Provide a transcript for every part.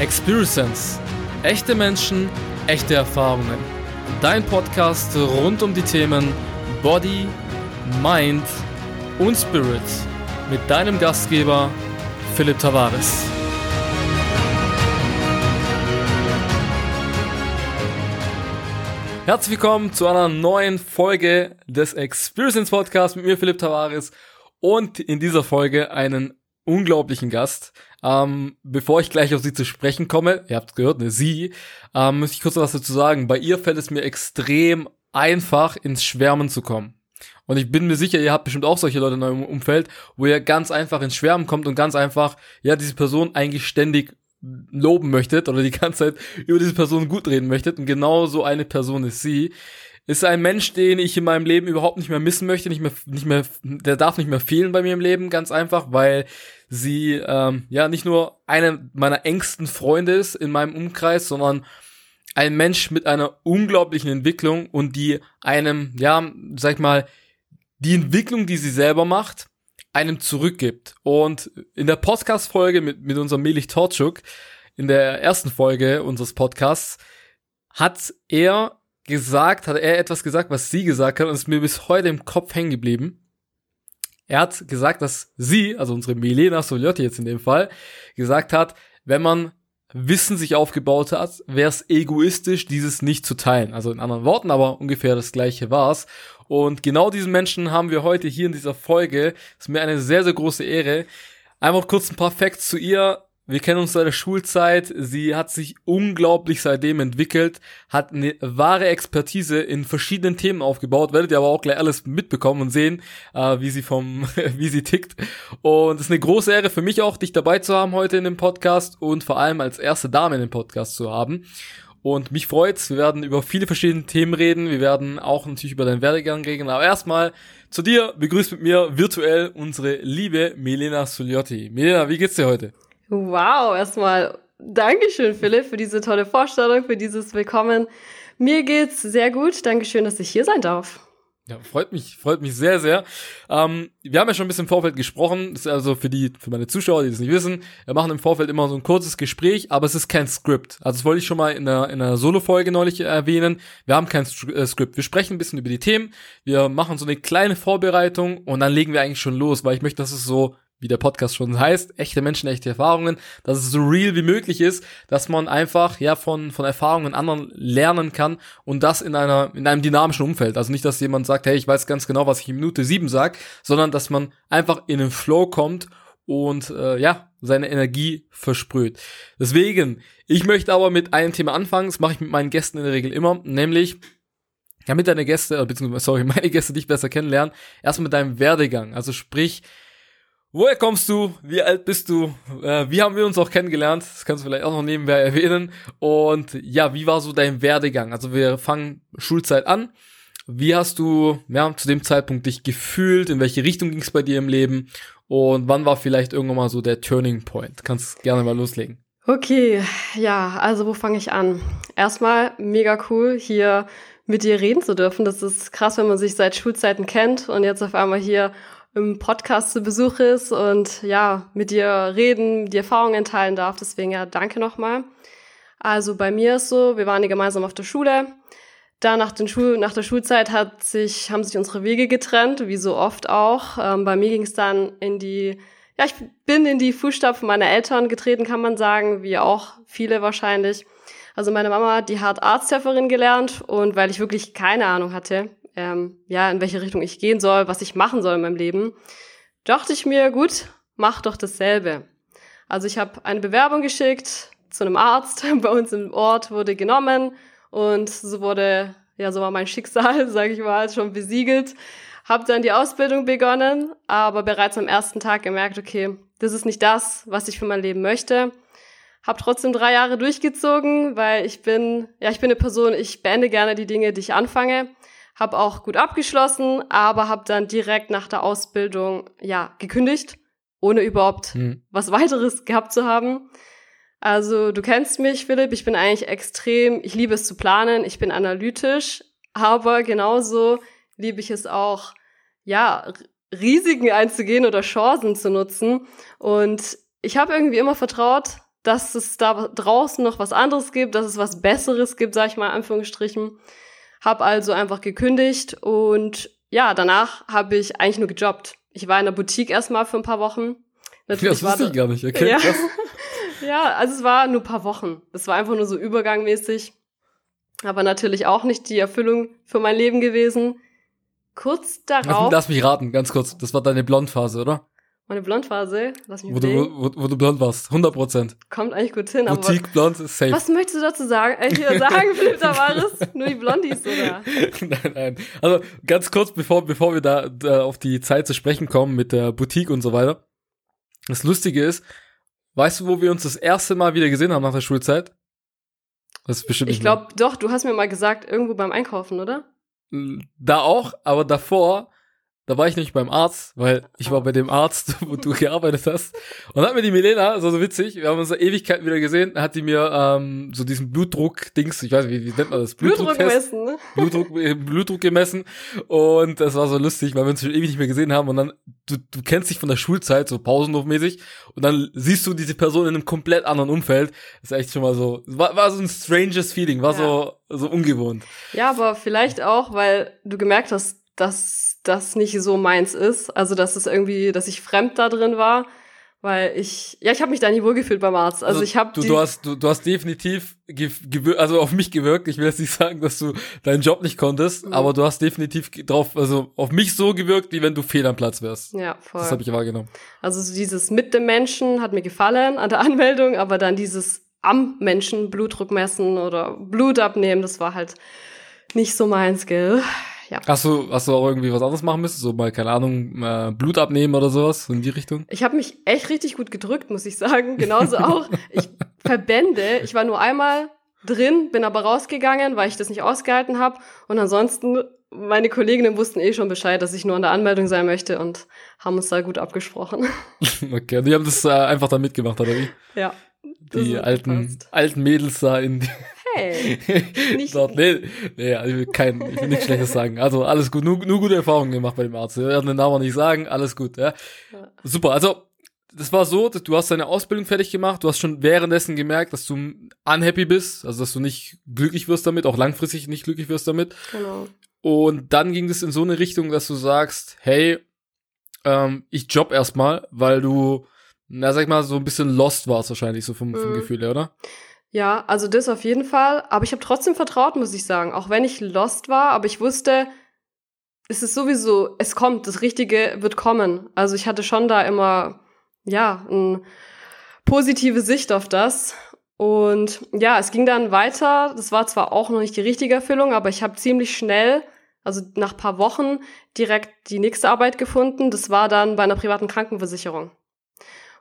Experience. Echte Menschen, echte Erfahrungen. Dein Podcast rund um die Themen Body, Mind und Spirit. Mit deinem Gastgeber Philipp Tavares. Herzlich willkommen zu einer neuen Folge des Experience Podcasts mit mir Philipp Tavares und in dieser Folge einen unglaublichen Gast. Ähm, bevor ich gleich auf sie zu sprechen komme, ihr habt gehört, ne, sie, ähm, muss ich kurz was dazu sagen. Bei ihr fällt es mir extrem einfach, ins Schwärmen zu kommen. Und ich bin mir sicher, ihr habt bestimmt auch solche Leute in eurem Umfeld, wo ihr ganz einfach ins Schwärmen kommt und ganz einfach, ja, diese Person eigentlich ständig loben möchtet oder die ganze Zeit über diese Person gut reden möchtet. Und genau so eine Person ist sie ist ein Mensch, den ich in meinem Leben überhaupt nicht mehr missen möchte, nicht mehr, nicht mehr, der darf nicht mehr fehlen bei mir im Leben, ganz einfach, weil sie ähm, ja nicht nur eine meiner engsten Freunde ist in meinem Umkreis, sondern ein Mensch mit einer unglaublichen Entwicklung und die einem, ja, sag ich mal, die Entwicklung, die sie selber macht, einem zurückgibt. Und in der Podcast-Folge mit, mit unserem Melich Torchuk, in der ersten Folge unseres Podcasts, hat er gesagt, hat er etwas gesagt, was sie gesagt hat und ist mir bis heute im Kopf hängen geblieben. Er hat gesagt, dass sie, also unsere Milena Soliotti jetzt in dem Fall, gesagt hat, wenn man Wissen sich aufgebaut hat, wäre es egoistisch, dieses nicht zu teilen. Also in anderen Worten, aber ungefähr das gleiche war's. Und genau diesen Menschen haben wir heute hier in dieser Folge. Ist mir eine sehr, sehr große Ehre. Einfach kurz ein paar Facts zu ihr. Wir kennen uns seit der Schulzeit. Sie hat sich unglaublich seitdem entwickelt, hat eine wahre Expertise in verschiedenen Themen aufgebaut. Werdet ihr aber auch gleich alles mitbekommen und sehen, äh, wie sie vom, wie sie tickt. Und es ist eine große Ehre für mich auch, dich dabei zu haben heute in dem Podcast und vor allem als erste Dame in dem Podcast zu haben. Und mich freut's. Wir werden über viele verschiedene Themen reden. Wir werden auch natürlich über deinen Werdegang reden. Aber erstmal zu dir begrüßt mit mir virtuell unsere liebe Milena Suliotti. Milena, wie geht's dir heute? Wow, erstmal Dankeschön, Philipp, für diese tolle Vorstellung, für dieses Willkommen. Mir geht's sehr gut. Dankeschön, dass ich hier sein darf. Ja, freut mich, freut mich sehr, sehr. Ähm, wir haben ja schon ein bisschen im Vorfeld gesprochen. Das ist also für die, für meine Zuschauer, die das nicht wissen, wir machen im Vorfeld immer so ein kurzes Gespräch, aber es ist kein Skript. Also das wollte ich schon mal in einer, in einer Solo-Folge neulich erwähnen. Wir haben kein äh, Skript. Wir sprechen ein bisschen über die Themen. Wir machen so eine kleine Vorbereitung und dann legen wir eigentlich schon los, weil ich möchte, dass es so wie der Podcast schon heißt, echte Menschen, echte Erfahrungen, dass es so real wie möglich ist, dass man einfach ja von von Erfahrungen anderen lernen kann und das in einer in einem dynamischen Umfeld. Also nicht, dass jemand sagt, hey, ich weiß ganz genau, was ich in Minute sieben sag, sondern dass man einfach in den Flow kommt und äh, ja seine Energie versprüht. Deswegen, ich möchte aber mit einem Thema anfangen. Das mache ich mit meinen Gästen in der Regel immer, nämlich damit deine Gäste, beziehungsweise sorry, meine Gäste dich besser kennenlernen, erstmal mit deinem Werdegang. Also sprich, Woher kommst du? Wie alt bist du? Äh, wie haben wir uns auch kennengelernt? Das kannst du vielleicht auch noch nebenbei erwähnen. Und ja, wie war so dein Werdegang? Also wir fangen Schulzeit an. Wie hast du ja, zu dem Zeitpunkt dich gefühlt? In welche Richtung ging es bei dir im Leben? Und wann war vielleicht irgendwann mal so der Turning Point? Kannst gerne mal loslegen. Okay, ja, also wo fange ich an? Erstmal mega cool, hier mit dir reden zu dürfen. Das ist krass, wenn man sich seit Schulzeiten kennt und jetzt auf einmal hier im Podcast zu Besuch ist und ja, mit dir reden, die Erfahrungen teilen darf. Deswegen ja, danke nochmal. Also bei mir ist so, wir waren ja gemeinsam auf der Schule. Da nach, den Schul nach der Schulzeit hat sich, haben sich unsere Wege getrennt, wie so oft auch. Ähm, bei mir ging es dann in die, ja, ich bin in die Fußstapfen meiner Eltern getreten, kann man sagen, wie auch viele wahrscheinlich. Also meine Mama, die hat Arzthelferin gelernt und weil ich wirklich keine Ahnung hatte, ähm, ja, in welche Richtung ich gehen soll, was ich machen soll in meinem Leben, dachte ich mir, gut, mach doch dasselbe. Also ich habe eine Bewerbung geschickt zu einem Arzt bei uns im Ort, wurde genommen und so wurde, ja, so war mein Schicksal, sage ich mal, schon besiegelt. Habe dann die Ausbildung begonnen, aber bereits am ersten Tag gemerkt, okay, das ist nicht das, was ich für mein Leben möchte. Hab trotzdem drei Jahre durchgezogen, weil ich bin, ja, ich bin eine Person, ich beende gerne die Dinge, die ich anfange habe auch gut abgeschlossen, aber habe dann direkt nach der Ausbildung ja gekündigt, ohne überhaupt mhm. was weiteres gehabt zu haben. Also du kennst mich, Philipp, ich bin eigentlich extrem, ich liebe es zu planen, ich bin analytisch, aber genauso liebe ich es auch, ja, Risiken einzugehen oder Chancen zu nutzen. Und ich habe irgendwie immer vertraut, dass es da draußen noch was anderes gibt, dass es was Besseres gibt, sag ich mal in Anführungsstrichen. Hab also einfach gekündigt und ja, danach habe ich eigentlich nur gejobbt. Ich war in der Boutique erstmal für ein paar Wochen. Natürlich das wusste ich gar nicht, okay, ja. ja, also es war nur ein paar Wochen. Das war einfach nur so übergangmäßig. Aber natürlich auch nicht die Erfüllung für mein Leben gewesen. Kurz darauf. Lass mich raten, ganz kurz. Das war deine Blondphase, oder? Meine Blondphase? Lass mich wo du, wo, wo, du blond warst, 100 Prozent. Kommt eigentlich gut hin, Boutique, aber. blond ist safe. Was möchtest du dazu sagen? Äh, hier sagen, Philipp Tavares? Nur die Blondies, oder? nein, nein. Also, ganz kurz, bevor, bevor wir da, da auf die Zeit zu sprechen kommen mit der Boutique und so weiter. Das Lustige ist, weißt du, wo wir uns das erste Mal wieder gesehen haben nach der Schulzeit? Das ist bestimmt Ich glaube, doch, du hast mir mal gesagt, irgendwo beim Einkaufen, oder? Da auch, aber davor da war ich nicht beim Arzt, weil ich war bei dem Arzt, wo du gearbeitet hast. Und dann hat mir die Milena, war so witzig, wir haben uns Ewigkeiten wieder gesehen, hat die mir ähm, so diesen Blutdruck-Dings, ich weiß nicht, wie, wie nennt man das? Blutdruck gemessen, ne? Blutdruck, äh, Blutdruck gemessen. Und das war so lustig, weil wir uns schon ewig nicht mehr gesehen haben. Und dann, du, du kennst dich von der Schulzeit, so Pausenhofmäßig. Und dann siehst du diese Person in einem komplett anderen Umfeld. Das ist echt schon mal so, war, war so ein stranges Feeling, war ja. so, so ungewohnt. Ja, aber vielleicht auch, weil du gemerkt hast, dass das nicht so meins ist. Also, dass es irgendwie, dass ich fremd da drin war. Weil ich, ja, ich habe mich da nie wohlgefühlt beim Arzt. Also, also ich habe du, du hast du, du hast definitiv also auf mich gewirkt. Ich will jetzt nicht sagen, dass du deinen Job nicht konntest, mhm. aber du hast definitiv drauf, also auf mich so gewirkt, wie wenn du fehl am Platz wärst. Ja, voll. Das habe ich wahrgenommen. Also so dieses mit dem Menschen hat mir gefallen an der Anmeldung, aber dann dieses am Menschen Blutdruck messen oder Blut abnehmen, das war halt nicht so meins, gell? Ja. Hast du, hast du auch irgendwie was anderes machen müssen? So mal, keine Ahnung, äh, Blut abnehmen oder sowas in die Richtung? Ich habe mich echt richtig gut gedrückt, muss ich sagen. Genauso auch. Ich Verbände, ich war nur einmal drin, bin aber rausgegangen, weil ich das nicht ausgehalten habe. Und ansonsten, meine Kolleginnen wussten eh schon Bescheid, dass ich nur an der Anmeldung sein möchte und haben uns da gut abgesprochen. okay, und die haben das äh, einfach da mitgemacht, oder wie? Ja. Die alten, alten Mädels da in, Hey, nicht Dort, nee, nee, also kein, ich will nichts Schlechtes sagen. Also alles gut, nur, nur gute Erfahrungen gemacht bei dem Arzt. Wir werden den Namen nicht sagen, alles gut. Ja. ja. Super, also das war so, du hast deine Ausbildung fertig gemacht, du hast schon währenddessen gemerkt, dass du unhappy bist, also dass du nicht glücklich wirst damit, auch langfristig nicht glücklich wirst damit. Genau. Und dann ging es in so eine Richtung, dass du sagst, hey, ähm, ich job erstmal, weil du, na sag ich mal, so ein bisschen lost warst wahrscheinlich, so vom, vom mhm. Gefühl her, oder? Ja, also das auf jeden Fall. Aber ich habe trotzdem vertraut, muss ich sagen. Auch wenn ich lost war, aber ich wusste, es ist sowieso, es kommt, das Richtige wird kommen. Also ich hatte schon da immer, ja, eine positive Sicht auf das. Und ja, es ging dann weiter. Das war zwar auch noch nicht die richtige Erfüllung, aber ich habe ziemlich schnell, also nach paar Wochen, direkt die nächste Arbeit gefunden. Das war dann bei einer privaten Krankenversicherung.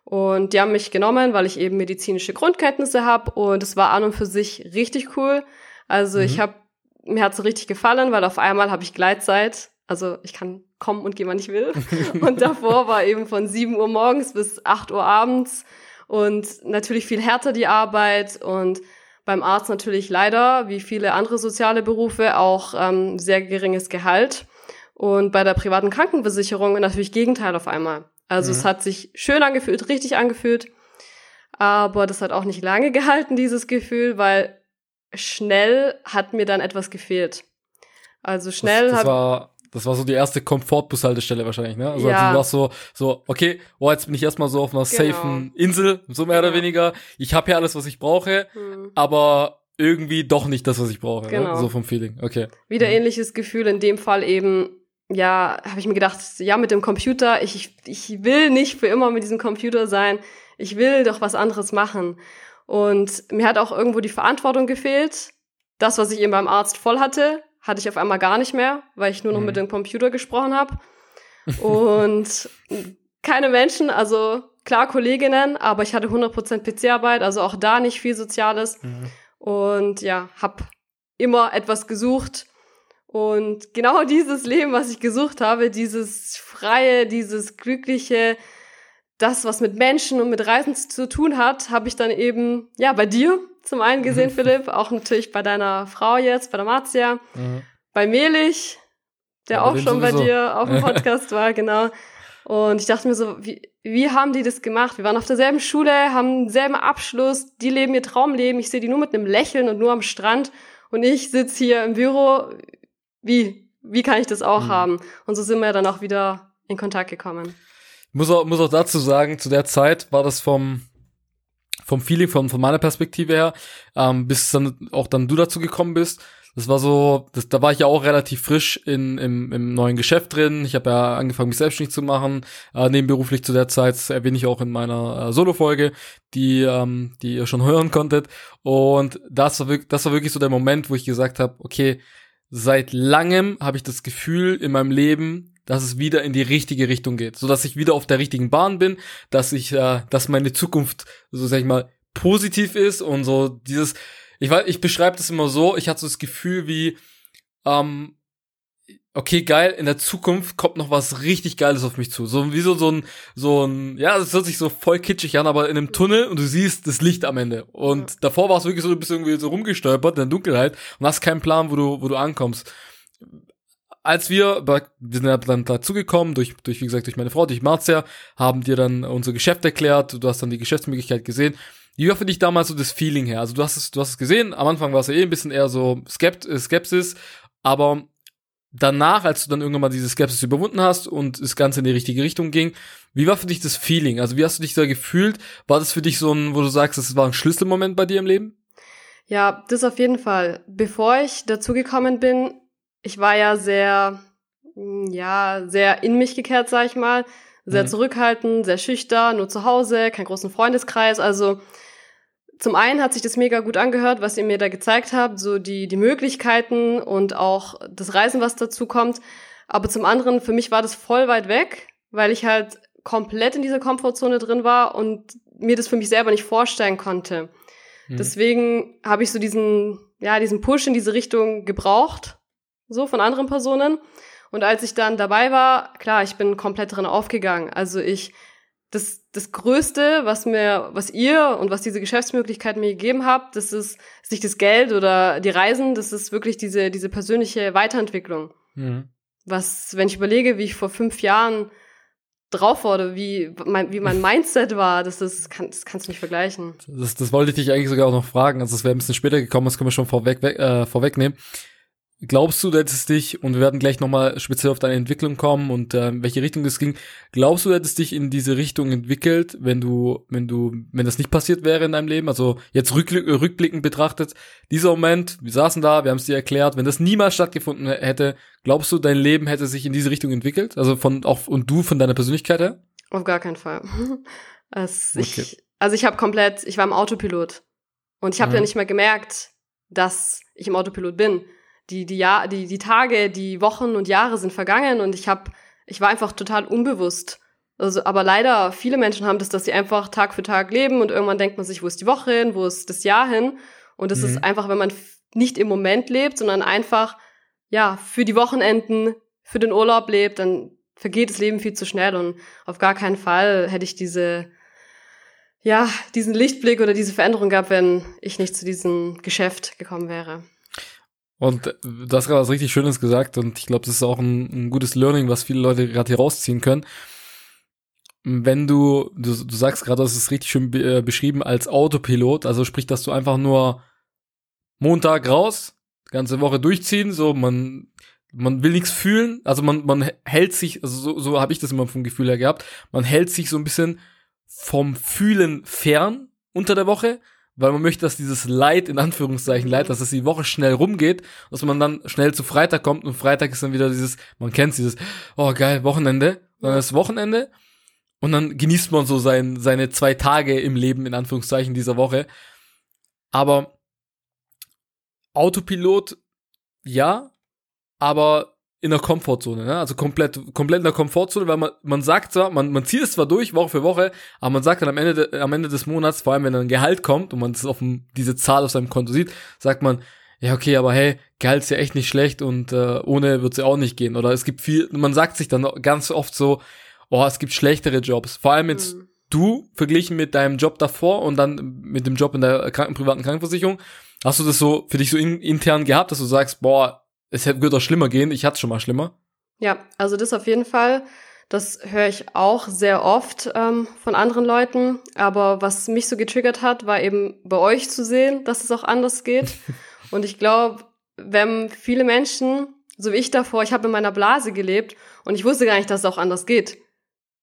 Und die haben mich genommen, weil ich eben medizinische Grundkenntnisse habe und es war an und für sich richtig cool. Also mhm. ich habe mir hat's so richtig gefallen, weil auf einmal habe ich Gleitzeit. Also ich kann kommen und gehen, wann ich will. und davor war eben von 7 Uhr morgens bis 8 Uhr abends und natürlich viel härter die Arbeit und beim Arzt natürlich leider, wie viele andere soziale Berufe, auch ähm, sehr geringes Gehalt. Und bei der privaten Krankenversicherung natürlich Gegenteil auf einmal. Also mhm. es hat sich schön angefühlt, richtig angefühlt. Aber das hat auch nicht lange gehalten, dieses Gefühl, weil schnell hat mir dann etwas gefehlt. Also schnell das, das war das war so die erste Komfortbushaltestelle wahrscheinlich, ne? Also, ja. also du warst so, so, okay, oh, jetzt bin ich erstmal so auf einer genau. safen Insel, so mehr oder weniger. Ich habe hier alles, was ich brauche, hm. aber irgendwie doch nicht das, was ich brauche. Ne? Genau. Ne? So vom Feeling. Okay. Wieder mhm. ähnliches Gefühl, in dem Fall eben ja, habe ich mir gedacht, ja, mit dem Computer, ich, ich will nicht für immer mit diesem Computer sein. Ich will doch was anderes machen. Und mir hat auch irgendwo die Verantwortung gefehlt. Das, was ich eben beim Arzt voll hatte, hatte ich auf einmal gar nicht mehr, weil ich nur noch mhm. mit dem Computer gesprochen habe. Und keine Menschen, also klar Kolleginnen, aber ich hatte 100% PC-Arbeit, also auch da nicht viel Soziales. Mhm. Und ja, hab immer etwas gesucht, und genau dieses Leben, was ich gesucht habe, dieses freie, dieses glückliche, das, was mit Menschen und mit Reisen zu tun hat, habe ich dann eben, ja, bei dir zum einen gesehen, mhm. Philipp, auch natürlich bei deiner Frau jetzt, bei der Marzia, mhm. bei Melich, der ja, auch schon sowieso. bei dir auf dem Podcast war, genau. Und ich dachte mir so, wie, wie haben die das gemacht? Wir waren auf derselben Schule, haben denselben Abschluss, die leben ihr Traumleben. Ich sehe die nur mit einem Lächeln und nur am Strand. Und ich sitze hier im Büro. Wie? Wie kann ich das auch mhm. haben? Und so sind wir dann auch wieder in Kontakt gekommen. Ich muss auch, muss auch dazu sagen, zu der Zeit war das vom, vom Feeling, von, von meiner Perspektive her, ähm, bis dann auch dann du dazu gekommen bist, das war so, das, da war ich ja auch relativ frisch in, im, im neuen Geschäft drin. Ich habe ja angefangen, mich selbstständig zu machen, äh, nebenberuflich zu der Zeit. Das erwähne ich auch in meiner äh, Solo-Folge, die, ähm, die ihr schon hören konntet. Und das war, wirklich, das war wirklich so der Moment, wo ich gesagt habe, okay, seit langem habe ich das Gefühl in meinem Leben, dass es wieder in die richtige Richtung geht, so dass ich wieder auf der richtigen Bahn bin, dass ich, äh, dass meine Zukunft, so sag ich mal, positiv ist und so dieses, ich weiß, ich beschreibe das immer so, ich hatte so das Gefühl wie, ähm, okay, geil, in der Zukunft kommt noch was richtig Geiles auf mich zu. So wie so, so ein, so ein, ja, das hört sich so voll kitschig an, aber in einem Tunnel und du siehst das Licht am Ende. Und ja. davor war es wirklich so, du bist irgendwie so rumgestolpert in der Dunkelheit und hast keinen Plan, wo du, wo du ankommst. Als wir, wir sind dann dazugekommen, durch, durch, wie gesagt, durch meine Frau, durch Marzia, haben dir dann unser Geschäft erklärt, du hast dann die Geschäftsmöglichkeit gesehen wie war für dich damals so das Feeling her? Also du hast es, du hast es gesehen, am Anfang war es ja eh ein bisschen eher so Skept Skepsis, aber danach, als du dann irgendwann mal diese Skepsis überwunden hast und das Ganze in die richtige Richtung ging, wie war für dich das Feeling? Also wie hast du dich da gefühlt? War das für dich so ein, wo du sagst, das war ein Schlüsselmoment bei dir im Leben? Ja, das auf jeden Fall. Bevor ich dazugekommen bin, ich war ja sehr, mm, ja, sehr in mich gekehrt, sag ich mal. Sehr mhm. zurückhaltend, sehr schüchtern, nur zu Hause, keinen großen Freundeskreis. Also zum einen hat sich das mega gut angehört, was ihr mir da gezeigt habt, so die, die Möglichkeiten und auch das Reisen, was dazu kommt. Aber zum anderen, für mich war das voll weit weg, weil ich halt komplett in dieser Komfortzone drin war und mir das für mich selber nicht vorstellen konnte. Mhm. Deswegen habe ich so diesen, ja, diesen Push in diese Richtung gebraucht, so von anderen Personen. Und als ich dann dabei war, klar, ich bin komplett drin aufgegangen. Also ich das, das Größte, was mir, was ihr und was diese Geschäftsmöglichkeit mir gegeben habt, das ist, ist nicht das Geld oder die Reisen, das ist wirklich diese, diese persönliche Weiterentwicklung. Mhm. Was, wenn ich überlege, wie ich vor fünf Jahren drauf wurde, wie mein, wie mein Mindset war, das, ist, kann, das kannst du nicht vergleichen. Das, das wollte ich dich eigentlich sogar auch noch fragen. Also es wäre ein bisschen später gekommen, das können wir schon vorweg, äh, vorwegnehmen. Glaubst du, du hättest dich, und wir werden gleich nochmal speziell auf deine Entwicklung kommen und äh, in welche Richtung das ging, glaubst du, du hättest dich in diese Richtung entwickelt, wenn du, wenn du, wenn das nicht passiert wäre in deinem Leben? Also jetzt rückblick, rückblickend betrachtet, dieser Moment, wir saßen da, wir haben es dir erklärt, wenn das niemals stattgefunden hätte, glaubst du, dein Leben hätte sich in diese Richtung entwickelt? Also von auch und du von deiner Persönlichkeit her? Auf gar keinen Fall. also okay. ich, also ich habe komplett, ich war im Autopilot und ich habe mhm. ja nicht mehr gemerkt, dass ich im Autopilot bin die, die, Jahr, die, die Tage, die Wochen und Jahre sind vergangen und ich habe, ich war einfach total unbewusst. Also, aber leider, viele Menschen haben das, dass sie einfach Tag für Tag leben und irgendwann denkt man sich, wo ist die Woche hin, wo ist das Jahr hin? Und das mhm. ist einfach, wenn man nicht im Moment lebt, sondern einfach, ja, für die Wochenenden, für den Urlaub lebt, dann vergeht das Leben viel zu schnell und auf gar keinen Fall hätte ich diese, ja, diesen Lichtblick oder diese Veränderung gehabt, wenn ich nicht zu diesem Geschäft gekommen wäre. Und du hast gerade was richtig Schönes gesagt und ich glaube, das ist auch ein, ein, gutes Learning, was viele Leute gerade hier rausziehen können. Wenn du, du, du sagst gerade, das ist richtig schön be äh, beschrieben als Autopilot, also sprich, dass du einfach nur Montag raus, ganze Woche durchziehen, so man man will nichts fühlen, also man man hält sich, also so, so habe ich das immer vom Gefühl her gehabt, man hält sich so ein bisschen vom Fühlen fern unter der Woche, weil man möchte, dass dieses Leid, in Anführungszeichen Leid, dass es die Woche schnell rumgeht, dass man dann schnell zu Freitag kommt und Freitag ist dann wieder dieses, man kennt dieses, oh geil, Wochenende, dann ist Wochenende und dann genießt man so sein, seine zwei Tage im Leben, in Anführungszeichen, dieser Woche. Aber Autopilot, ja, aber in der Komfortzone, ne? Also komplett, komplett in der Komfortzone, weil man, man sagt zwar, man, man zieht es zwar durch, Woche für Woche, aber man sagt dann am Ende, de, am Ende des Monats, vor allem wenn dann ein Gehalt kommt und man das auf dem, diese Zahl auf seinem Konto sieht, sagt man, ja, okay, aber hey, Gehalt ist ja echt nicht schlecht und äh, ohne wird's ja auch nicht gehen. Oder es gibt viel, man sagt sich dann ganz oft so, oh, es gibt schlechtere Jobs. Vor allem jetzt mhm. du, verglichen mit deinem Job davor und dann mit dem Job in der Kranken, privaten Krankenversicherung, hast du das so für dich so in, intern gehabt, dass du sagst, boah, es wird auch schlimmer gehen. Ich hatte es schon mal schlimmer. Ja, also das auf jeden Fall. Das höre ich auch sehr oft ähm, von anderen Leuten. Aber was mich so getriggert hat, war eben bei euch zu sehen, dass es auch anders geht. Und ich glaube, wenn viele Menschen, so wie ich davor, ich habe in meiner Blase gelebt und ich wusste gar nicht, dass es auch anders geht.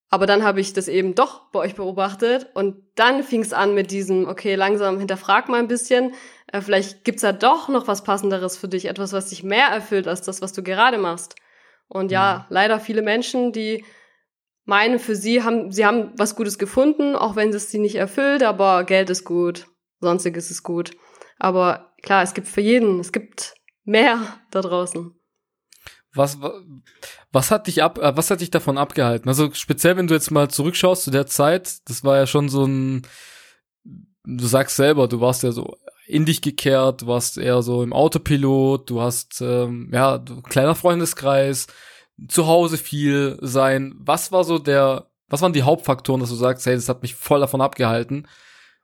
Aber dann habe ich das eben doch bei euch beobachtet und dann fing es an mit diesem, okay, langsam hinterfrag mal ein bisschen, äh, vielleicht gibt's da doch noch was Passenderes für dich, etwas, was dich mehr erfüllt als das, was du gerade machst. Und ja, mhm. leider viele Menschen, die meinen, für sie haben, sie haben was Gutes gefunden, auch wenn es sie nicht erfüllt, aber Geld ist gut, sonstiges ist gut. Aber klar, es gibt für jeden, es gibt mehr da draußen. Was, was hat dich ab, äh, was hat dich davon abgehalten? Also speziell, wenn du jetzt mal zurückschaust zu der Zeit, das war ja schon so ein, du sagst selber, du warst ja so in dich gekehrt, du warst eher so im Autopilot, du hast, ähm, ja, kleiner Freundeskreis, zu Hause viel sein. Was war so der, was waren die Hauptfaktoren, dass du sagst, hey, das hat mich voll davon abgehalten?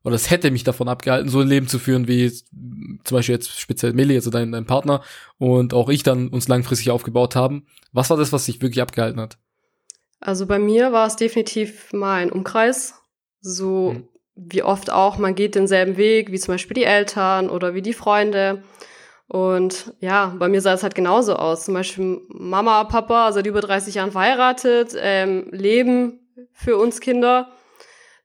Oder es hätte mich davon abgehalten, so ein Leben zu führen, wie zum Beispiel jetzt speziell Meli, also dein, dein Partner und auch ich dann uns langfristig aufgebaut haben. Was war das, was dich wirklich abgehalten hat? Also bei mir war es definitiv mal ein Umkreis. So mhm. wie oft auch, man geht denselben Weg, wie zum Beispiel die Eltern oder wie die Freunde. Und ja, bei mir sah es halt genauso aus. Zum Beispiel Mama, Papa, seit über 30 Jahren verheiratet, ähm, leben für uns Kinder.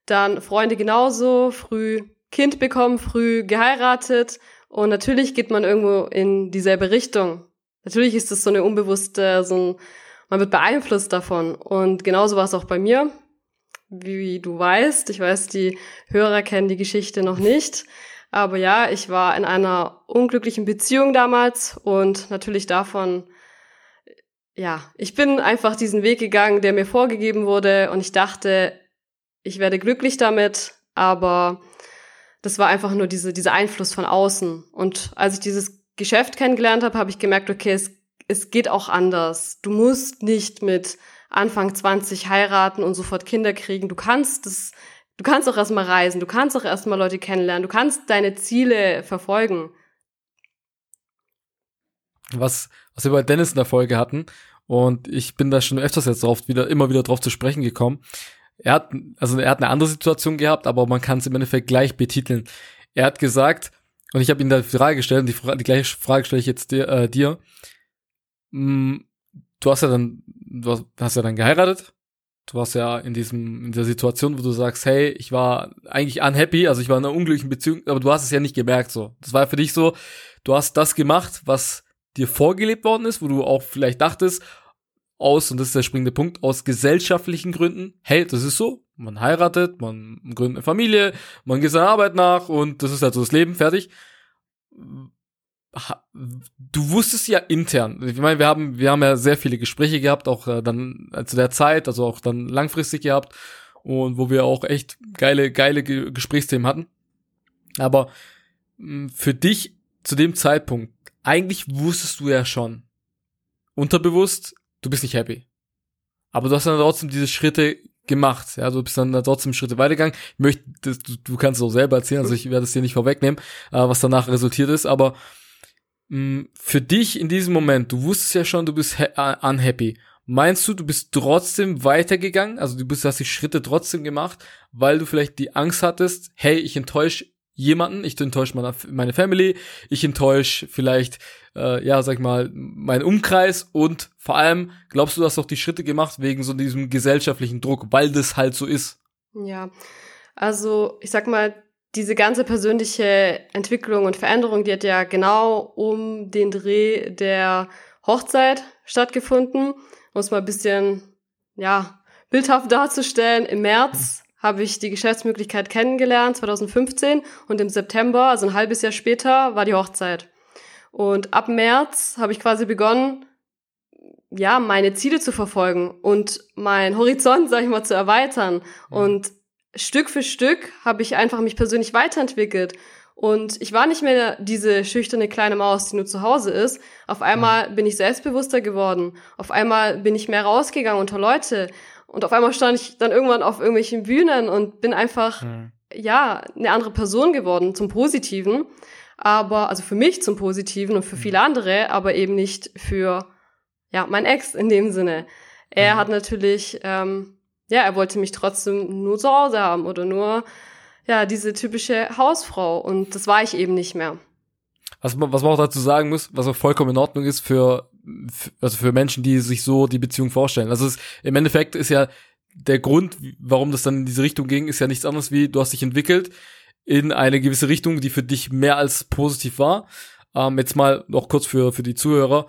Dann Freunde genauso, früh Kind bekommen, früh geheiratet und natürlich geht man irgendwo in dieselbe Richtung. Natürlich ist das so eine unbewusste, so ein, man wird beeinflusst davon. Und genauso war es auch bei mir. Wie du weißt, ich weiß, die Hörer kennen die Geschichte noch nicht. Aber ja, ich war in einer unglücklichen Beziehung damals und natürlich davon, ja, ich bin einfach diesen Weg gegangen, der mir vorgegeben wurde und ich dachte, ich werde glücklich damit, aber das war einfach nur diese, dieser Einfluss von außen. Und als ich dieses Geschäft kennengelernt habe, habe ich gemerkt, okay, es, es geht auch anders. Du musst nicht mit Anfang 20 heiraten und sofort Kinder kriegen. Du kannst das, du kannst auch erstmal reisen, du kannst auch erstmal Leute kennenlernen, du kannst deine Ziele verfolgen. Was, was wir bei Dennis in der Folge hatten, und ich bin da schon öfters jetzt drauf, wieder, immer wieder drauf zu sprechen gekommen, er hat, also er hat eine andere Situation gehabt, aber man kann es im Endeffekt gleich betiteln. Er hat gesagt, und ich habe ihm da die Frage gestellt, und die, Fra die gleiche Frage stelle ich jetzt dir, äh, dir. Mm, du hast ja dann, du hast ja dann geheiratet. Du warst ja in diesem, in der Situation, wo du sagst, hey, ich war eigentlich unhappy, also ich war in einer unglücklichen Beziehung, aber du hast es ja nicht gemerkt so. Das war für dich so, du hast das gemacht, was dir vorgelebt worden ist, wo du auch vielleicht dachtest, aus, und das ist der springende Punkt, aus gesellschaftlichen Gründen, hey, das ist so, man heiratet, man gründet eine Familie, man geht seiner Arbeit nach und das ist halt so das Leben, fertig. Du wusstest ja intern, ich meine, wir haben, wir haben ja sehr viele Gespräche gehabt, auch äh, dann äh, zu der Zeit, also auch dann langfristig gehabt und wo wir auch echt geile, geile Ge Gesprächsthemen hatten. Aber mh, für dich zu dem Zeitpunkt, eigentlich wusstest du ja schon, unterbewusst, du bist nicht happy. Aber du hast dann trotzdem diese Schritte gemacht, ja, du bist dann trotzdem Schritte weitergegangen. Ich möchte, das, du, du kannst es auch selber erzählen, also ich werde es dir nicht vorwegnehmen, äh, was danach resultiert ist, aber mh, mm, für dich in diesem Moment, du wusstest ja schon, du bist uh, unhappy. Meinst du, du bist trotzdem weitergegangen? Also du bist, hast die Schritte trotzdem gemacht, weil du vielleicht die Angst hattest, hey, ich enttäusche jemanden, ich enttäusche meine, meine Family, ich enttäusche vielleicht, äh, ja, sag mal, meinen Umkreis. Und vor allem, glaubst du, du hast doch die Schritte gemacht wegen so diesem gesellschaftlichen Druck, weil das halt so ist? Ja, also ich sag mal, diese ganze persönliche Entwicklung und Veränderung, die hat ja genau um den Dreh der Hochzeit stattgefunden, um es mal ein bisschen, ja, bildhaft darzustellen. Im März habe ich die Geschäftsmöglichkeit kennengelernt, 2015. Und im September, also ein halbes Jahr später, war die Hochzeit. Und ab März habe ich quasi begonnen, ja, meine Ziele zu verfolgen und mein Horizont, sag ich mal, zu erweitern. Mhm. Und Stück für Stück habe ich einfach mich persönlich weiterentwickelt. Und ich war nicht mehr diese schüchterne kleine Maus, die nur zu Hause ist. Auf einmal bin ich selbstbewusster geworden. Auf einmal bin ich mehr rausgegangen unter Leute. Und auf einmal stand ich dann irgendwann auf irgendwelchen Bühnen und bin einfach, mhm. ja, eine andere Person geworden, zum Positiven. Aber, also für mich zum Positiven und für mhm. viele andere, aber eben nicht für, ja, mein Ex in dem Sinne. Er mhm. hat natürlich, ähm, ja, er wollte mich trotzdem nur zu Hause haben oder nur, ja, diese typische Hausfrau. Und das war ich eben nicht mehr. Was man, was man auch dazu sagen muss, was auch vollkommen in Ordnung ist für, für also für Menschen, die sich so die Beziehung vorstellen. Also es, im Endeffekt ist ja der Grund, warum das dann in diese Richtung ging, ist ja nichts anderes wie, du hast dich entwickelt in eine gewisse Richtung, die für dich mehr als positiv war. Ähm, jetzt mal noch kurz für, für die Zuhörer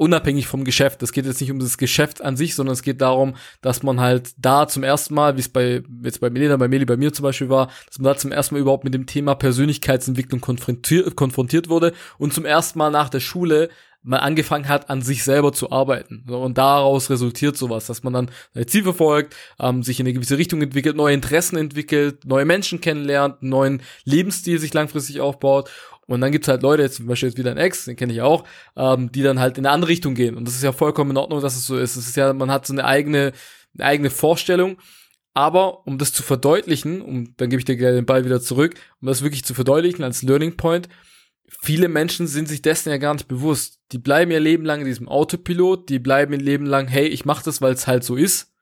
unabhängig vom Geschäft. Es geht jetzt nicht um das Geschäft an sich, sondern es geht darum, dass man halt da zum ersten Mal, wie es bei jetzt bei Melina, bei Meli, bei mir zum Beispiel war, dass man da zum ersten Mal überhaupt mit dem Thema Persönlichkeitsentwicklung konfrontiert, konfrontiert wurde und zum ersten Mal nach der Schule mal angefangen hat, an sich selber zu arbeiten. Und daraus resultiert sowas, dass man dann sein Ziel verfolgt, ähm, sich in eine gewisse Richtung entwickelt, neue Interessen entwickelt, neue Menschen kennenlernt, einen neuen Lebensstil sich langfristig aufbaut und dann gibt's halt Leute, jetzt zum Beispiel jetzt wieder ein Ex, den kenne ich auch, ähm, die dann halt in eine andere Richtung gehen. Und das ist ja vollkommen in Ordnung, dass es so ist. Es ist ja, man hat so eine eigene, eine eigene Vorstellung. Aber um das zu verdeutlichen, um, dann gebe ich dir gerne den Ball wieder zurück, um das wirklich zu verdeutlichen als Learning Point, viele Menschen sind sich dessen ja gar nicht bewusst. Die bleiben ihr Leben lang in diesem Autopilot, die bleiben ihr Leben lang, hey, ich mache das, weil es halt so ist.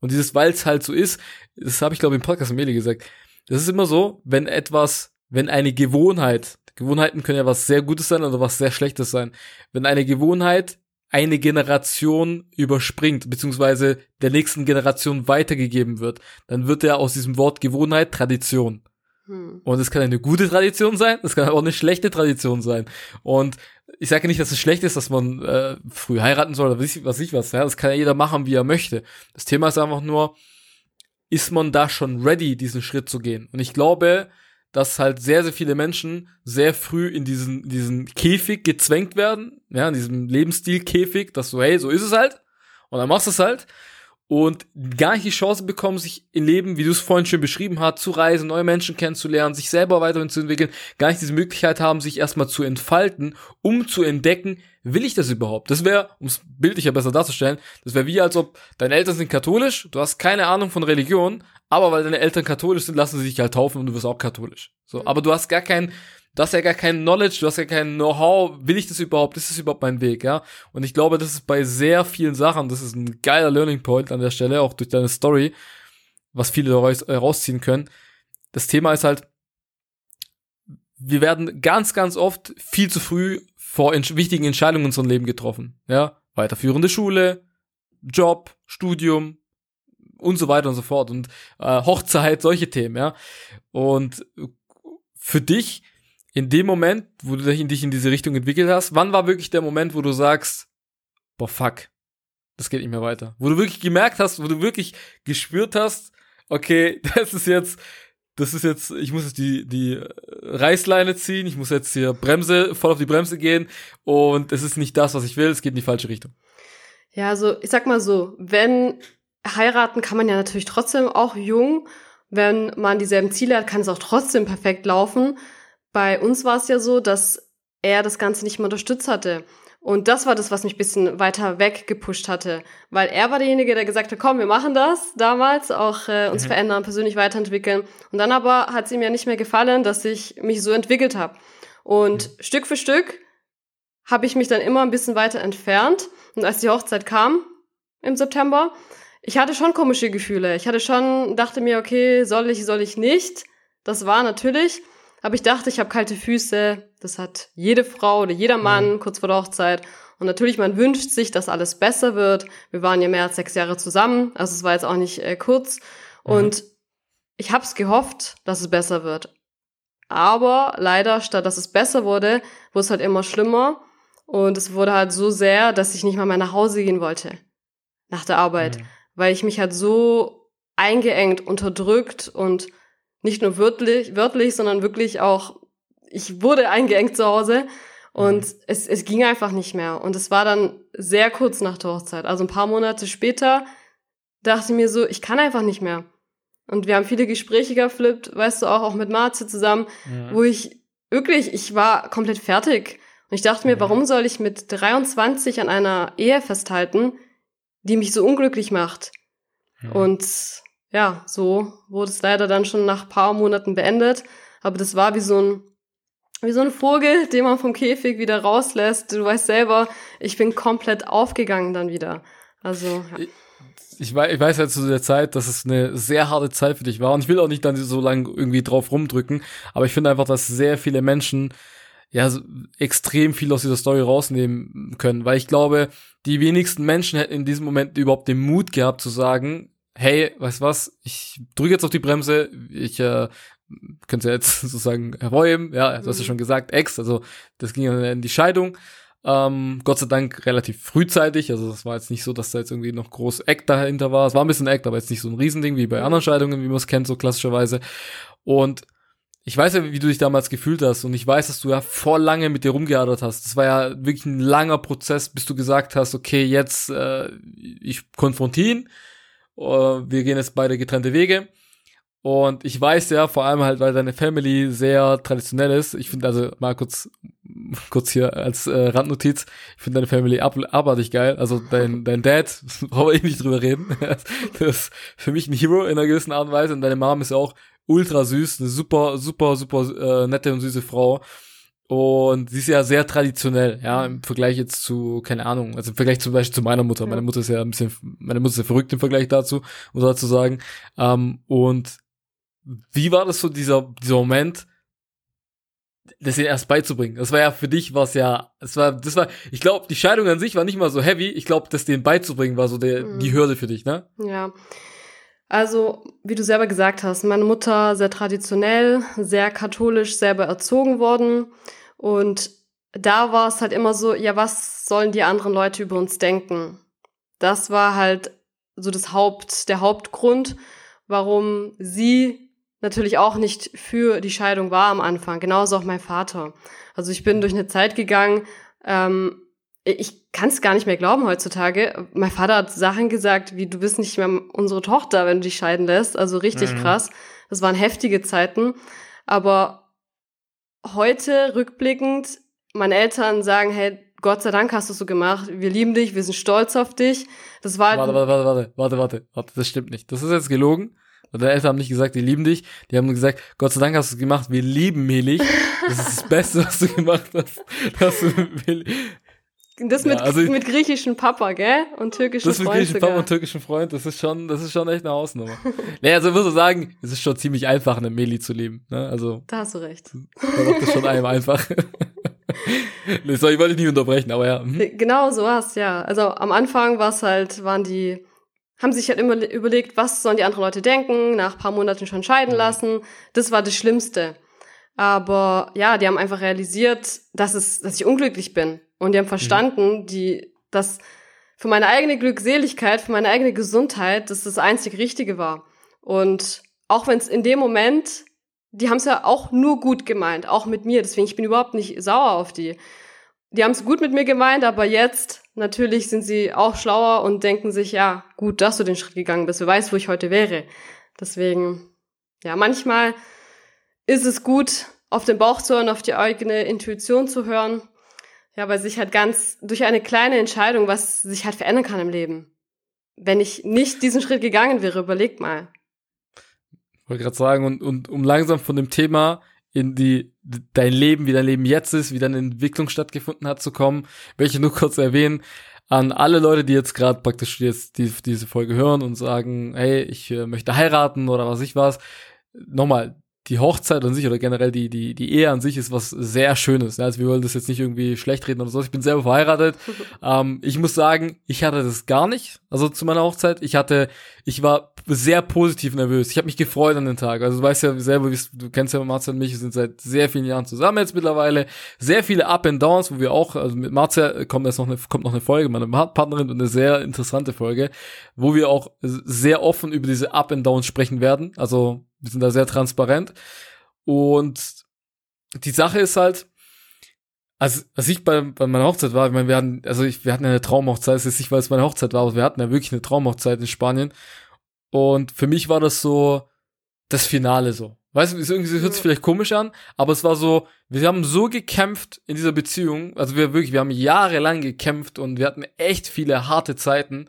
Und dieses, weil es halt so ist, das habe ich glaube im Podcast Meli gesagt. Das ist immer so, wenn etwas, wenn eine Gewohnheit, Gewohnheiten können ja was sehr Gutes sein oder was sehr Schlechtes sein. Wenn eine Gewohnheit eine Generation überspringt, beziehungsweise der nächsten Generation weitergegeben wird, dann wird ja aus diesem Wort Gewohnheit Tradition. Hm. Und es kann eine gute Tradition sein, es kann aber auch eine schlechte Tradition sein. Und ich sage nicht, dass es schlecht ist, dass man äh, früh heiraten soll oder was was. Ich was ja? Das kann ja jeder machen, wie er möchte. Das Thema ist einfach nur, ist man da schon ready, diesen Schritt zu gehen? Und ich glaube, dass halt sehr, sehr viele Menschen sehr früh in diesen, diesen Käfig gezwängt werden, ja, in diesem Lebensstil-Käfig, dass so, hey, so ist es halt. Und dann machst du es halt. Und gar nicht die Chance bekommen, sich im Leben, wie du es vorhin schon beschrieben hast, zu reisen, neue Menschen kennenzulernen, sich selber weiterhin zu entwickeln, gar nicht diese Möglichkeit haben, sich erstmal zu entfalten, um zu entdecken, will ich das überhaupt? Das wäre, um es bildlicher besser darzustellen, das wäre wie als ob deine Eltern sind katholisch, du hast keine Ahnung von Religion, aber weil deine Eltern katholisch sind, lassen sie sich halt taufen und du wirst auch katholisch. So, mhm. aber du hast gar kein, du hast ja gar kein Knowledge, du hast ja kein Know-how, will ich das überhaupt, ist das überhaupt mein Weg, ja? Und ich glaube, das ist bei sehr vielen Sachen, das ist ein geiler Learning Point an der Stelle, auch durch deine Story, was viele daraus äh, rausziehen können. Das Thema ist halt, wir werden ganz, ganz oft viel zu früh vor wichtigen Entscheidungen in unserem Leben getroffen, ja? Weiterführende Schule, Job, Studium, und so weiter und so fort und äh, Hochzeit, solche Themen, ja. Und für dich in dem Moment, wo du dich in diese Richtung entwickelt hast, wann war wirklich der Moment, wo du sagst, boah, fuck, das geht nicht mehr weiter? Wo du wirklich gemerkt hast, wo du wirklich gespürt hast, okay, das ist jetzt, das ist jetzt, ich muss jetzt die, die Reißleine ziehen, ich muss jetzt hier Bremse, voll auf die Bremse gehen und es ist nicht das, was ich will, es geht in die falsche Richtung. Ja, also ich sag mal so, wenn heiraten kann man ja natürlich trotzdem auch jung. Wenn man dieselben Ziele hat, kann es auch trotzdem perfekt laufen. Bei uns war es ja so, dass er das Ganze nicht mehr unterstützt hatte. Und das war das, was mich ein bisschen weiter weg gepusht hatte. Weil er war derjenige, der gesagt hat, komm, wir machen das damals, auch äh, uns mhm. verändern, persönlich weiterentwickeln. Und dann aber hat es ihm ja nicht mehr gefallen, dass ich mich so entwickelt habe. Und mhm. Stück für Stück habe ich mich dann immer ein bisschen weiter entfernt. Und als die Hochzeit kam im September, ich hatte schon komische Gefühle. Ich hatte schon, dachte mir, okay, soll ich, soll ich nicht? Das war natürlich. Aber ich dachte, ich habe kalte Füße. Das hat jede Frau oder jeder Mann mhm. kurz vor der Hochzeit. Und natürlich, man wünscht sich, dass alles besser wird. Wir waren ja mehr als sechs Jahre zusammen. Also es war jetzt auch nicht äh, kurz. Mhm. Und ich habe es gehofft, dass es besser wird. Aber leider, statt dass es besser wurde, wurde es halt immer schlimmer. Und es wurde halt so sehr, dass ich nicht mal mehr nach Hause gehen wollte. Nach der Arbeit. Mhm weil ich mich halt so eingeengt, unterdrückt und nicht nur wörtlich, wörtlich, sondern wirklich auch, ich wurde eingeengt zu Hause und mhm. es, es ging einfach nicht mehr. Und es war dann sehr kurz nach der Hochzeit. Also ein paar Monate später dachte ich mir so, ich kann einfach nicht mehr. Und wir haben viele Gespräche geflippt, weißt du auch, auch mit Marze zusammen, ja. wo ich wirklich, ich war komplett fertig. Und ich dachte mir, ja. warum soll ich mit 23 an einer Ehe festhalten, die mich so unglücklich macht. Mhm. Und ja, so wurde es leider dann schon nach paar Monaten beendet. Aber das war wie so ein, wie so ein Vogel, den man vom Käfig wieder rauslässt. Du weißt selber, ich bin komplett aufgegangen dann wieder. Also, ja. Ich, weiß, ich weiß halt zu der Zeit, dass es eine sehr harte Zeit für dich war. Und ich will auch nicht dann so lange irgendwie drauf rumdrücken. Aber ich finde einfach, dass sehr viele Menschen ja so extrem viel aus dieser Story rausnehmen können. Weil ich glaube, die wenigsten Menschen hätten in diesem Moment überhaupt den Mut gehabt zu sagen, hey, weißt was, ich drücke jetzt auf die Bremse, ich äh, könnte ja jetzt sozusagen hervorheben, ja, du hast ja schon gesagt, Ex, also das ging dann in die Scheidung. Ähm, Gott sei Dank relativ frühzeitig, also es war jetzt nicht so, dass da jetzt irgendwie noch groß Act dahinter war. Es war ein bisschen Act, aber jetzt nicht so ein Riesending wie bei anderen Scheidungen, wie man es kennt, so klassischerweise. Und ich weiß ja, wie du dich damals gefühlt hast und ich weiß, dass du ja vor lange mit dir rumgeadert hast. Das war ja wirklich ein langer Prozess, bis du gesagt hast, okay, jetzt äh, ich konfrontiere ihn, wir gehen jetzt beide getrennte Wege. Und ich weiß ja, vor allem halt, weil deine Family sehr traditionell ist. Ich finde also mal kurz, kurz hier als äh, Randnotiz. Ich finde deine Family ab, abartig geil. Also dein, dein Dad, brauchen wir eh nicht drüber reden. das ist für mich ein Hero in einer gewissen Art und Weise. Und deine Mom ist ja auch ultra süß, eine super, super, super äh, nette und süße Frau. Und sie ist ja sehr traditionell, ja, im Vergleich jetzt zu, keine Ahnung, also im Vergleich zum Beispiel zu meiner Mutter. Meine Mutter ist ja ein bisschen, meine Mutter ist ja verrückt im Vergleich dazu, muss dazu sagen. Ähm, und wie war das so, dieser, dieser Moment, das ihr erst beizubringen? Das war ja für dich was ja, das war, das war, ich glaube, die Scheidung an sich war nicht mal so heavy. Ich glaube, das denen beizubringen war so der, mhm. die Hürde für dich, ne? Ja. Also, wie du selber gesagt hast, meine Mutter sehr traditionell, sehr katholisch selber erzogen worden. Und da war es halt immer so, ja, was sollen die anderen Leute über uns denken? Das war halt so das Haupt, der Hauptgrund, warum sie natürlich auch nicht für die Scheidung war am Anfang. Genauso auch mein Vater. Also ich bin durch eine Zeit gegangen, ähm, ich kann es gar nicht mehr glauben heutzutage. Mein Vater hat Sachen gesagt, wie du bist nicht mehr unsere Tochter, wenn du dich scheiden lässt. Also richtig mhm. krass. Das waren heftige Zeiten. Aber heute rückblickend, meine Eltern sagen, hey, Gott sei Dank hast du es so gemacht. Wir lieben dich, wir sind stolz auf dich. Das war warte, warte, warte, warte, warte, warte, das stimmt nicht. Das ist jetzt gelogen. Deine Eltern haben nicht gesagt, die lieben dich. Die haben gesagt, Gott sei Dank hast du es gemacht. Wir lieben Melich. Das ist das Beste, was du gemacht hast. Dass du das mit, ja, also mit griechischen Papa, gell? Und türkischen Freund. Das mit griechischen Papa und türkischen Freund, das ist schon, das ist schon echt eine Hausnummer. naja, also muss ich sagen, es ist schon ziemlich einfach, eine Meli zu leben. Ne? Also. Da hast du recht. Da macht das schon einem einfach. sorry, ich wollte dich nicht unterbrechen, aber ja. Mhm. Genau, so war's, ja. Also am Anfang war es halt, waren die haben sich halt immer überlegt, was sollen die anderen Leute denken, nach paar Monaten schon scheiden mhm. lassen. Das war das Schlimmste. Aber ja, die haben einfach realisiert, dass es, dass ich unglücklich bin. Und die haben verstanden, mhm. die, dass für meine eigene Glückseligkeit, für meine eigene Gesundheit, dass das einzig Richtige war. Und auch wenn es in dem Moment, die haben es ja auch nur gut gemeint, auch mit mir. Deswegen, ich bin überhaupt nicht sauer auf die. Die haben es gut mit mir gemeint, aber jetzt natürlich sind sie auch schlauer und denken sich, ja, gut, dass du den Schritt gegangen bist. Wer weiß, wo ich heute wäre. Deswegen, ja, manchmal ist es gut, auf den Bauch zu hören, auf die eigene Intuition zu hören. Ja, weil sich halt ganz durch eine kleine Entscheidung, was sich halt verändern kann im Leben. Wenn ich nicht diesen Schritt gegangen wäre, überleg mal. Ich wollte gerade sagen, und, und um langsam von dem Thema in die dein Leben, wie dein Leben jetzt ist, wie deine Entwicklung stattgefunden hat zu kommen, welche nur kurz erwähnen an alle Leute, die jetzt gerade praktisch jetzt die, diese Folge hören und sagen, hey, ich äh, möchte heiraten oder was ich was. Nochmal, die Hochzeit an sich oder generell die, die, die Ehe an sich ist was sehr Schönes. Also wir wollen das jetzt nicht irgendwie schlecht reden oder so. Ich bin selber verheiratet. ähm, ich muss sagen, ich hatte das gar nicht. Also zu meiner Hochzeit. Ich hatte, ich war sehr positiv nervös. Ich habe mich gefreut an den Tag. Also du weißt ja selber, du kennst ja Marcel und mich, wir sind seit sehr vielen Jahren zusammen jetzt mittlerweile. Sehr viele Up and Downs, wo wir auch, also mit Marcel kommt jetzt noch eine, kommt noch eine Folge, meine Partnerin und eine sehr interessante Folge, wo wir auch sehr offen über diese Up and Downs sprechen werden. Also wir sind da sehr transparent. Und die Sache ist halt, als, als ich bei, bei meiner Hochzeit war, ich meine, wir hatten, also ich, wir hatten eine Traumhochzeit, es ist nicht, weil es meine Hochzeit war, aber wir hatten ja wirklich eine Traumhochzeit in Spanien. Und für mich war das so das Finale so. Weißt du, irgendwie hört sich vielleicht komisch an, aber es war so, wir haben so gekämpft in dieser Beziehung, also wir wirklich, wir haben jahrelang gekämpft und wir hatten echt viele harte Zeiten.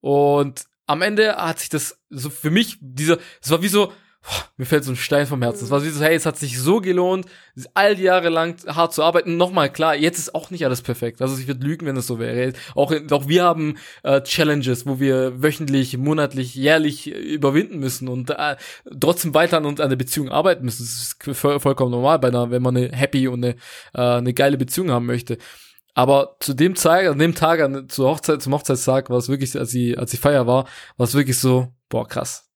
Und am Ende hat sich das so für mich, dieser, es war wie so, mir fällt so ein Stein vom Herzen. Es war so, hey, es hat sich so gelohnt, all die Jahre lang hart zu arbeiten. Nochmal, klar, jetzt ist auch nicht alles perfekt. Also ich würde lügen, wenn es so wäre. Auch, auch wir haben äh, Challenges, wo wir wöchentlich, monatlich, jährlich überwinden müssen und äh, trotzdem weiter an, an der Beziehung arbeiten müssen. Das ist voll, vollkommen normal, bei einer, wenn man eine happy und eine, äh, eine geile Beziehung haben möchte. Aber zu dem Tag, an dem Tag, an, zur Hochzeit, zum Hochzeitstag, war es wirklich, als die, als die Feier war, war es wirklich so, boah, krass.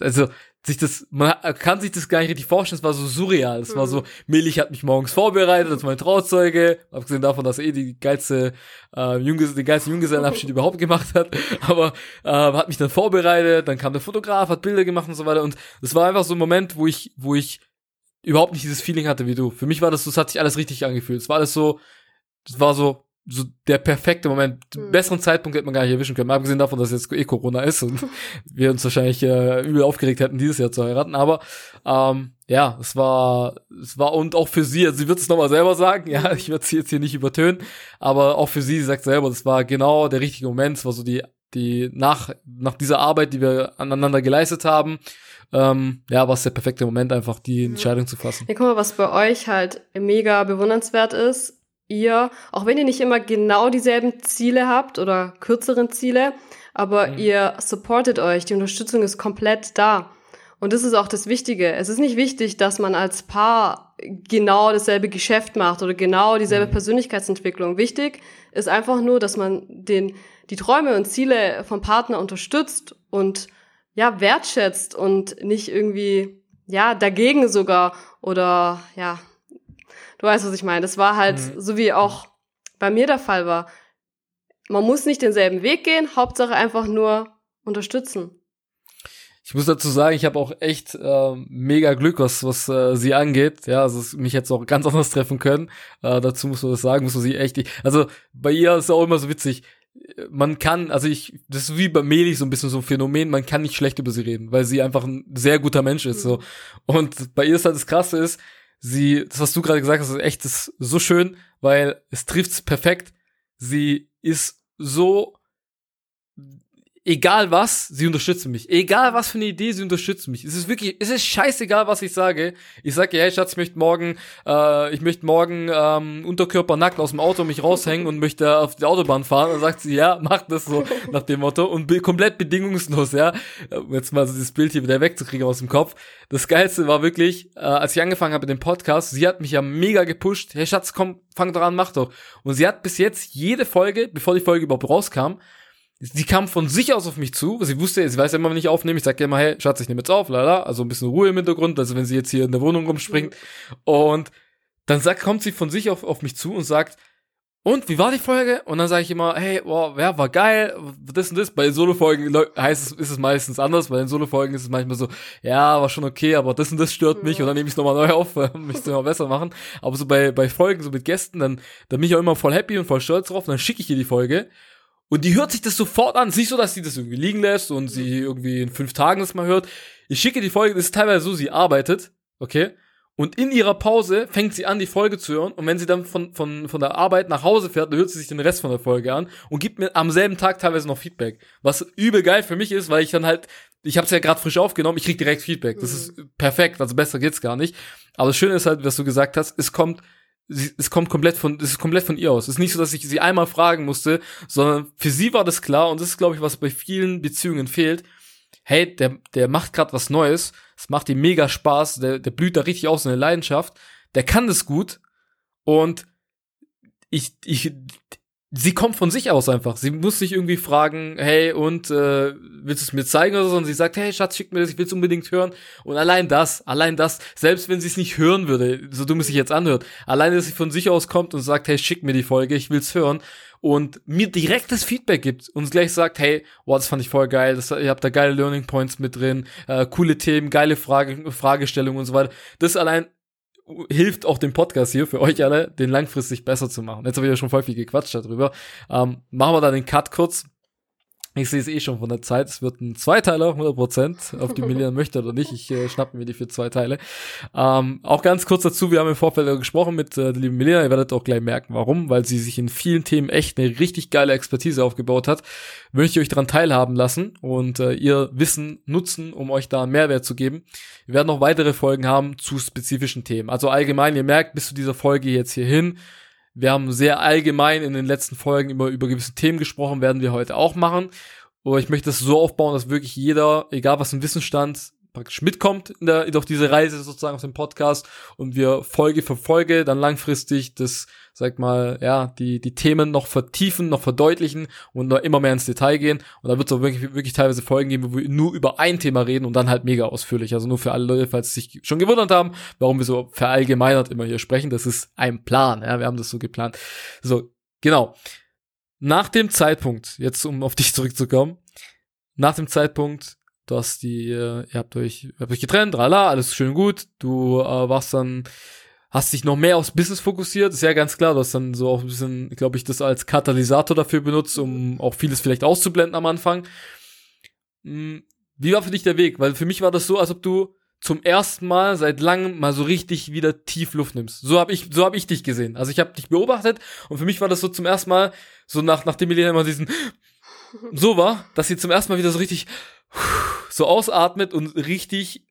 Also, sich das, man kann sich das gar nicht richtig vorstellen, es war so surreal. Es mhm. war so, Milch hat mich morgens vorbereitet als mein Trauzeuge, abgesehen davon, dass er eh die geilste, äh, Junges, den geilsten Junggesellenabschied überhaupt gemacht hat, aber äh, hat mich dann vorbereitet, dann kam der Fotograf, hat Bilder gemacht und so weiter und es war einfach so ein Moment, wo ich, wo ich überhaupt nicht dieses Feeling hatte wie du. Für mich war das so, es hat sich alles richtig angefühlt. Es war alles so, es war so, so der perfekte Moment. Mhm. Besseren Zeitpunkt hätte man gar nicht erwischen können. Mal abgesehen davon, dass jetzt eh Corona ist und wir uns wahrscheinlich äh, übel aufgeregt hätten, dieses Jahr zu heiraten. Aber ähm, ja, es war, es war und auch für sie, also sie wird es nochmal selber sagen, ja, ich werde sie jetzt hier nicht übertönen, aber auch für sie, sie sagt selber, das war genau der richtige Moment, es war so die, die nach, nach dieser Arbeit, die wir aneinander geleistet haben, ähm, ja, war es der perfekte Moment, einfach die Entscheidung zu fassen. Ja, guck mal, was bei euch halt mega bewundernswert ist, ihr, auch wenn ihr nicht immer genau dieselben Ziele habt oder kürzeren Ziele, aber mhm. ihr supportet euch, die Unterstützung ist komplett da. Und das ist auch das Wichtige. Es ist nicht wichtig, dass man als Paar genau dasselbe Geschäft macht oder genau dieselbe mhm. Persönlichkeitsentwicklung. Wichtig ist einfach nur, dass man den, die Träume und Ziele vom Partner unterstützt und ja, wertschätzt und nicht irgendwie, ja, dagegen sogar oder ja, Du weißt, was ich meine. Das war halt, mhm. so wie auch bei mir der Fall war. Man muss nicht denselben Weg gehen, Hauptsache einfach nur unterstützen. Ich muss dazu sagen, ich habe auch echt äh, mega Glück, was was äh, sie angeht. Ja, also mich jetzt auch ganz anders treffen können. Äh, dazu muss man das sagen, muss man sie echt. Also bei ihr ist auch immer so witzig. Man kann, also ich, das ist wie bei Meli so ein bisschen so ein Phänomen, man kann nicht schlecht über sie reden, weil sie einfach ein sehr guter Mensch ist. So. Mhm. Und bei ihr ist halt das Krasse ist, sie, das was du gerade gesagt hast, ist echt ist so schön, weil es trifft's perfekt. Sie ist so egal was, sie unterstützen mich. Egal was für eine Idee, sie unterstützen mich. Es ist wirklich, es ist scheißegal, was ich sage. Ich sage, hey Schatz, ich möchte morgen, äh, ich möchte morgen ähm, unterkörpernackt aus dem Auto mich raushängen und möchte auf die Autobahn fahren. Dann sagt sie, ja, mach das so nach dem Motto und be komplett bedingungslos, ja. Um jetzt mal so dieses Bild hier wieder wegzukriegen aus dem Kopf. Das Geilste war wirklich, äh, als ich angefangen habe mit dem Podcast, sie hat mich ja mega gepusht. Hey Schatz, komm, fang doch an, mach doch. Und sie hat bis jetzt jede Folge, bevor die Folge überhaupt rauskam, sie kam von sich aus auf mich zu, sie wusste, sie weiß ja immer, wenn ich aufnehme, ich sag ja immer, hey, Schatz, ich nehme jetzt auf, lala, also ein bisschen Ruhe im Hintergrund, also wenn sie jetzt hier in der Wohnung rumspringt. Mhm. Und dann sagt, kommt sie von sich auf, auf mich zu und sagt, und wie war die Folge? Und dann sage ich immer, hey, wow, ja, war geil, das und das. Bei den Solo-Folgen heißt es, ist es meistens anders. Bei den Solo-Folgen ist es manchmal so, ja, war schon okay, aber das und das stört mich und dann nehme ich es nochmal neu auf, um mich immer besser machen. Aber so bei, bei Folgen, so mit Gästen, dann, dann bin ich auch immer voll happy und voll stolz drauf. Und dann schicke ich ihr die Folge und die hört sich das sofort an. Es ist nicht so, dass sie das irgendwie liegen lässt und sie irgendwie in fünf Tagen das mal hört. Ich schicke die Folge, das ist teilweise so, sie arbeitet, okay? Und in ihrer Pause fängt sie an, die Folge zu hören. Und wenn sie dann von, von, von der Arbeit nach Hause fährt, dann hört sie sich den Rest von der Folge an und gibt mir am selben Tag teilweise noch Feedback. Was übel geil für mich ist, weil ich dann halt, ich habe es ja gerade frisch aufgenommen, ich krieg direkt Feedback. Das ist perfekt, also besser geht's gar nicht. Aber das Schöne ist halt, was du gesagt hast, es kommt sie, es kommt komplett von, es ist komplett von ihr aus. Es ist nicht so, dass ich sie einmal fragen musste, sondern für sie war das klar und das ist, glaube ich, was bei vielen Beziehungen fehlt. Hey, der, der macht gerade was Neues, es macht ihm mega Spaß, der, der blüht da richtig aus in der Leidenschaft, der kann das gut und ich, ich, sie kommt von sich aus einfach. Sie muss sich irgendwie fragen, hey, und äh, willst du es mir zeigen oder so? Und sie sagt, hey, Schatz, schick mir das, ich will es unbedingt hören. Und allein das, allein das, selbst wenn sie es nicht hören würde, so dumm es sich jetzt anhört, allein, dass sie von sich aus kommt und sagt, hey, schick mir die Folge, ich will's hören und mir direktes Feedback gibt und gleich sagt, hey, wow, das fand ich voll geil, das, ihr habt da geile Learning Points mit drin, äh, coole Themen, geile Frage, Fragestellungen und so weiter. Das allein hilft auch dem Podcast hier für euch alle, den langfristig besser zu machen. Jetzt habe ich ja schon voll viel gequatscht darüber. Ähm, machen wir da den Cut kurz. Ich sehe es eh schon von der Zeit. Es wird ein Zweiteiler, 100%, ob die Milena möchte oder nicht. Ich äh, schnappe mir die für zwei Teile. Ähm, auch ganz kurz dazu, wir haben im Vorfeld gesprochen mit äh, der lieben Milena. Ihr werdet auch gleich merken, warum. Weil sie sich in vielen Themen echt eine richtig geile Expertise aufgebaut hat. Möchte ich euch daran teilhaben lassen und äh, ihr Wissen nutzen, um euch da einen Mehrwert zu geben. Wir werden noch weitere Folgen haben zu spezifischen Themen. Also allgemein, ihr merkt bis zu dieser Folge jetzt hierhin, wir haben sehr allgemein in den letzten Folgen immer über gewisse Themen gesprochen, werden wir heute auch machen. Aber ich möchte es so aufbauen, dass wirklich jeder, egal was im Wissensstand, praktisch mitkommt in der, auf diese Reise sozusagen auf dem Podcast und wir Folge für Folge dann langfristig das, sag mal, ja, die, die Themen noch vertiefen, noch verdeutlichen und noch immer mehr ins Detail gehen. Und da wird es auch wirklich, wirklich teilweise Folgen geben, wo wir nur über ein Thema reden und dann halt mega ausführlich. Also nur für alle Leute, falls sie sich schon gewundert haben, warum wir so verallgemeinert immer hier sprechen. Das ist ein Plan, ja, wir haben das so geplant. So, genau. Nach dem Zeitpunkt, jetzt um auf dich zurückzukommen, nach dem Zeitpunkt, dass die, äh, ihr habt euch, ihr habt euch getrennt, rala, alles schön gut. Du äh, warst dann, hast dich noch mehr aufs Business fokussiert, ist ja ganz klar, du hast dann so auch ein bisschen, glaube ich, das als Katalysator dafür benutzt, um auch vieles vielleicht auszublenden am Anfang. Hm, wie war für dich der Weg? Weil für mich war das so, als ob du zum ersten Mal seit langem mal so richtig wieder tief Luft nimmst. So habe ich, so habe ich dich gesehen. Also ich habe dich beobachtet und für mich war das so zum ersten Mal so nach nachdem wir immer diesen so war, dass sie zum ersten Mal wieder so richtig so ausatmet und richtig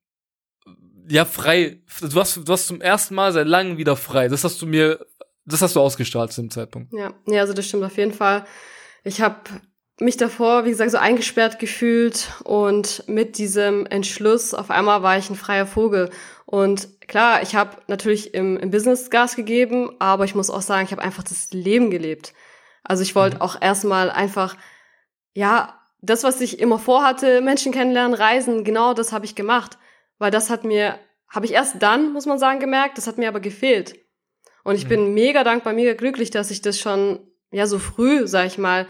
ja frei. Du hast, du hast zum ersten Mal seit langem wieder frei. Das hast du mir, das hast du ausgestrahlt zu dem Zeitpunkt. Ja, ja, also das stimmt auf jeden Fall. Ich habe mich davor, wie gesagt, so eingesperrt gefühlt und mit diesem Entschluss auf einmal war ich ein freier Vogel. Und klar, ich habe natürlich im, im Business Gas gegeben, aber ich muss auch sagen, ich habe einfach das Leben gelebt. Also ich wollte mhm. auch erstmal einfach, ja, das, was ich immer vorhatte, Menschen kennenlernen, reisen, genau das habe ich gemacht. Weil das hat mir, habe ich erst dann, muss man sagen, gemerkt, das hat mir aber gefehlt. Und ich mhm. bin mega dankbar, mega glücklich, dass ich das schon, ja, so früh, sag ich mal,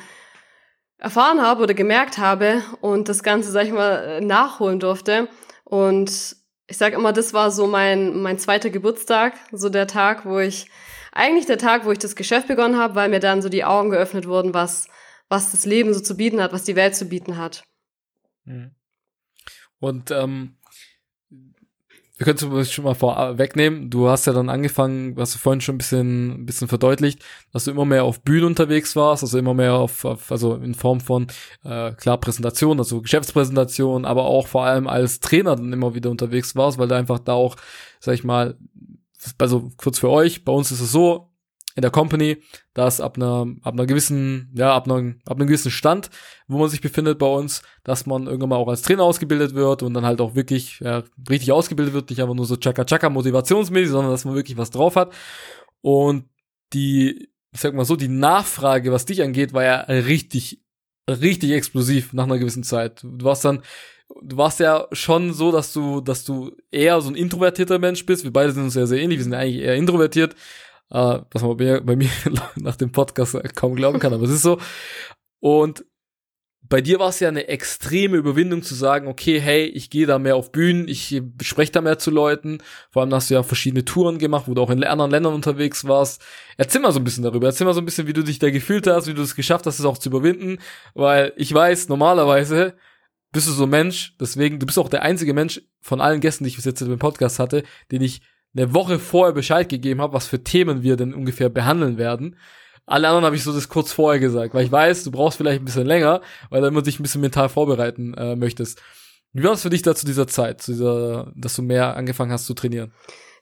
erfahren habe oder gemerkt habe und das Ganze, sag ich mal, nachholen durfte. Und ich sag immer, das war so mein, mein zweiter Geburtstag, so der Tag, wo ich, eigentlich der Tag, wo ich das Geschäft begonnen habe, weil mir dann so die Augen geöffnet wurden, was, was das Leben so zu bieten hat, was die Welt zu bieten hat. Mhm. Und ähm, wir können es schon mal vorwegnehmen. Du hast ja dann angefangen, hast du vorhin schon ein bisschen, ein bisschen verdeutlicht, dass du immer mehr auf Bühnen unterwegs warst, also immer mehr auf, auf also in Form von äh, klar Präsentation, also Geschäftspräsentation, aber auch vor allem als Trainer dann immer wieder unterwegs warst, weil du einfach da auch, sag ich mal, also kurz für euch, bei uns ist es so, in der Company, dass ab einer, ab einer gewissen, ja, ab, einer, ab einem gewissen Stand, wo man sich befindet bei uns, dass man irgendwann mal auch als Trainer ausgebildet wird und dann halt auch wirklich ja, richtig ausgebildet wird, nicht einfach nur so Chaka-Chaka motivationsmäßig, sondern dass man wirklich was drauf hat. Und die, ich sag mal so, die Nachfrage, was dich angeht, war ja richtig, richtig explosiv nach einer gewissen Zeit. Du warst dann, du warst ja schon so, dass du, dass du eher so ein introvertierter Mensch bist. Wir beide sind uns sehr, sehr ähnlich. Wir sind eigentlich eher introvertiert äh, was man bei, bei mir nach dem Podcast kaum glauben kann, aber es ist so. Und bei dir war es ja eine extreme Überwindung zu sagen, okay, hey, ich gehe da mehr auf Bühnen, ich spreche da mehr zu Leuten. Vor allem hast du ja verschiedene Touren gemacht, wo du auch in anderen Ländern unterwegs warst. Erzähl mal so ein bisschen darüber. Erzähl mal so ein bisschen, wie du dich da gefühlt hast, wie du es geschafft hast, es auch zu überwinden. Weil ich weiß, normalerweise bist du so ein Mensch, deswegen, du bist auch der einzige Mensch von allen Gästen, die ich bis jetzt dem Podcast hatte, den ich eine Woche vorher Bescheid gegeben habe, was für Themen wir denn ungefähr behandeln werden. Alle anderen habe ich so das kurz vorher gesagt, weil ich weiß, du brauchst vielleicht ein bisschen länger, weil du immer dich ein bisschen mental vorbereiten äh, möchtest. Wie war es für dich da zu dieser Zeit, zu dieser, dass du mehr angefangen hast zu trainieren?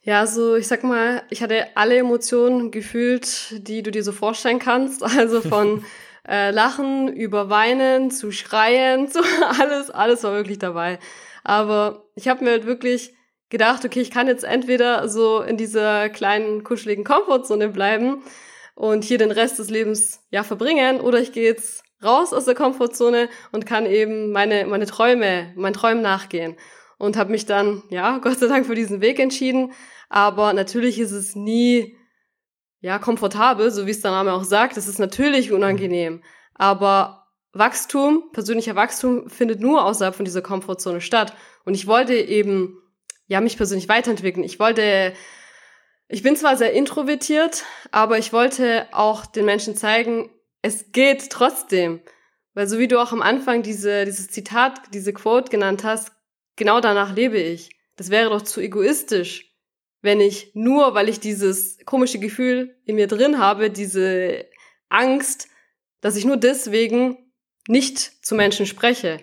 Ja, also ich sag mal, ich hatte alle Emotionen gefühlt, die du dir so vorstellen kannst. Also von äh, Lachen über Weinen zu Schreien, zu alles, alles war wirklich dabei. Aber ich habe mir halt wirklich gedacht, okay, ich kann jetzt entweder so in dieser kleinen, kuscheligen Komfortzone bleiben und hier den Rest des Lebens ja verbringen, oder ich gehe jetzt raus aus der Komfortzone und kann eben meine, meine Träume, meinen Träumen nachgehen. Und habe mich dann, ja, Gott sei Dank für diesen Weg entschieden. Aber natürlich ist es nie, ja, komfortabel, so wie es der Name auch sagt. Es ist natürlich unangenehm. Aber Wachstum, persönlicher Wachstum findet nur außerhalb von dieser Komfortzone statt. Und ich wollte eben ja, mich persönlich weiterentwickeln. Ich wollte, ich bin zwar sehr introvertiert, aber ich wollte auch den Menschen zeigen, es geht trotzdem. Weil so wie du auch am Anfang diese, dieses Zitat, diese Quote genannt hast, genau danach lebe ich. Das wäre doch zu egoistisch, wenn ich nur, weil ich dieses komische Gefühl in mir drin habe, diese Angst, dass ich nur deswegen nicht zu Menschen spreche.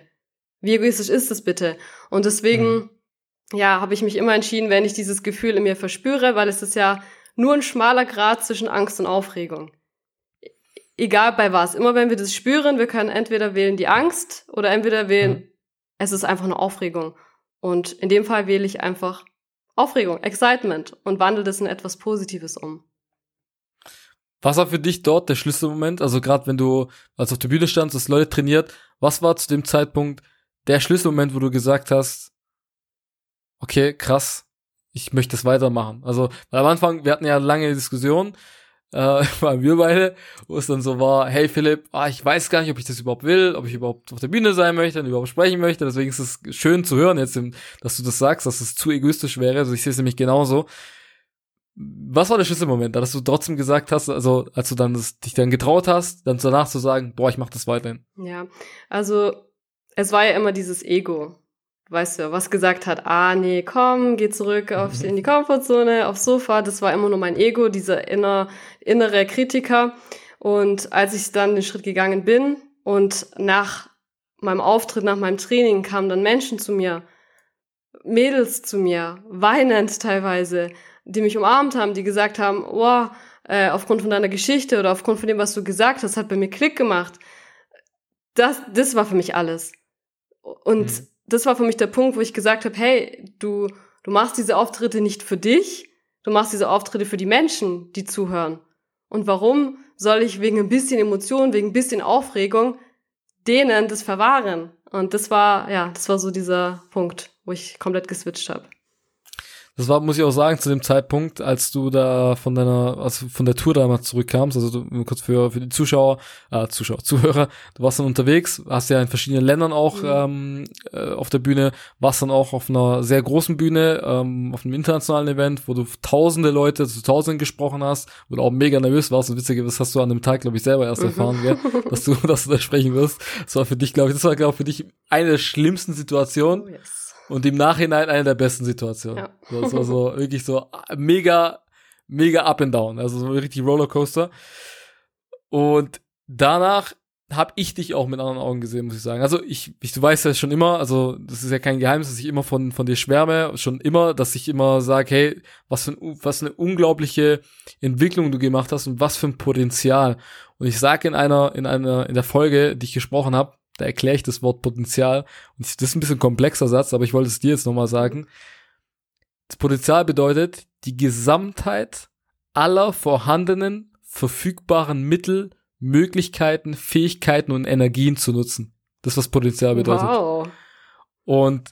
Wie egoistisch ist das bitte? Und deswegen, mhm. Ja, habe ich mich immer entschieden, wenn ich dieses Gefühl in mir verspüre, weil es ist ja nur ein schmaler Grad zwischen Angst und Aufregung. Egal bei was. Immer wenn wir das spüren, wir können entweder wählen die Angst oder entweder wählen, mhm. es ist einfach eine Aufregung. Und in dem Fall wähle ich einfach Aufregung, Excitement und wandle das in etwas Positives um. Was war für dich dort der Schlüsselmoment? Also gerade wenn du als auf der Bühne standst, das Leute trainiert, was war zu dem Zeitpunkt der Schlüsselmoment, wo du gesagt hast, okay, krass, ich möchte es weitermachen. Also weil am Anfang, wir hatten ja lange Diskussionen, äh, waren wir beide, wo es dann so war, hey Philipp, ah, ich weiß gar nicht, ob ich das überhaupt will, ob ich überhaupt auf der Bühne sein möchte und überhaupt sprechen möchte. Deswegen ist es schön zu hören jetzt, dass du das sagst, dass es zu egoistisch wäre. Also ich sehe es nämlich genauso. Was war der Schlüsselmoment, dass du trotzdem gesagt hast, also als du dann das, dich dann getraut hast, dann danach zu sagen, boah, ich mach das weiterhin? Ja, also es war ja immer dieses Ego, weißt du, was gesagt hat, ah nee, komm, geh zurück auf, in die Komfortzone, aufs Sofa. Das war immer nur mein Ego, dieser inner, innere Kritiker. Und als ich dann den Schritt gegangen bin und nach meinem Auftritt, nach meinem Training kamen dann Menschen zu mir, Mädels zu mir, weinend teilweise, die mich umarmt haben, die gesagt haben, oh, äh, aufgrund von deiner Geschichte oder aufgrund von dem, was du gesagt hast, hat bei mir Klick gemacht. Das, das war für mich alles. Und mhm. Das war für mich der Punkt, wo ich gesagt habe, hey, du, du machst diese Auftritte nicht für dich, du machst diese Auftritte für die Menschen, die zuhören. Und warum soll ich wegen ein bisschen Emotion, wegen ein bisschen Aufregung denen das verwahren? Und das war, ja, das war so dieser Punkt, wo ich komplett geswitcht habe. Das war, muss ich auch sagen, zu dem Zeitpunkt, als du da von deiner, also von der Tour damals zurückkamst, also du, kurz für, für die Zuschauer, äh, Zuschauer, Zuhörer, du warst dann unterwegs, hast ja in verschiedenen Ländern auch mhm. ähm, äh, auf der Bühne, warst dann auch auf einer sehr großen Bühne, ähm, auf einem internationalen Event, wo du tausende Leute zu tausenden gesprochen hast, wo du auch mega nervös warst und witzig, das hast du an dem Tag, glaube ich, selber erst mhm. erfahren, gell, dass du, dass du da sprechen wirst. Das war für dich, glaube ich, das war, glaube ich, für dich eine der schlimmsten Situationen. Oh, yes und im Nachhinein eine der besten Situationen. Ja. Das war so wirklich so mega, mega up and down. Also so richtig Rollercoaster. Und danach habe ich dich auch mit anderen Augen gesehen, muss ich sagen. Also ich, ich du weißt ja schon immer, also das ist ja kein Geheimnis, dass ich immer von von dir schwärme, schon immer, dass ich immer sage, hey, was für ein, was eine unglaubliche Entwicklung du gemacht hast und was für ein Potenzial. Und ich sage in einer in einer in der Folge, die ich gesprochen habe, da erkläre ich das Wort Potenzial. Und das ist ein bisschen komplexer Satz, aber ich wollte es dir jetzt nochmal sagen. Das Potenzial bedeutet die Gesamtheit aller vorhandenen, verfügbaren Mittel, Möglichkeiten, Fähigkeiten und Energien zu nutzen. Das ist was Potenzial bedeutet. Wow. Und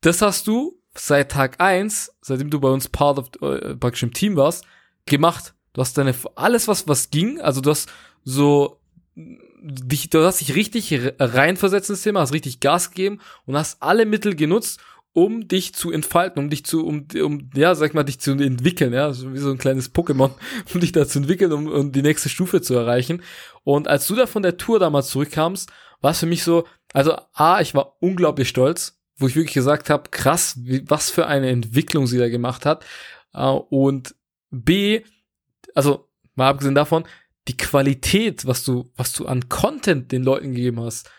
das hast du seit Tag eins, seitdem du bei uns Part of, äh, praktisch im Team warst, gemacht. Du hast deine, alles was, was ging, also du hast so dich, du hast dich richtig reinversetzt ins Thema, hast richtig Gas gegeben und hast alle Mittel genutzt, um dich zu entfalten, um dich zu, um, um, ja, sag mal, dich zu entwickeln, ja, so wie so ein kleines Pokémon, um dich da zu entwickeln, um, um die nächste Stufe zu erreichen. Und als du da von der Tour damals zurückkamst, war es für mich so, also A, ich war unglaublich stolz, wo ich wirklich gesagt habe, krass, wie, was für eine Entwicklung sie da gemacht hat. Uh, und B, also mal abgesehen davon, die Qualität, was du, was du an Content den Leuten gegeben hast,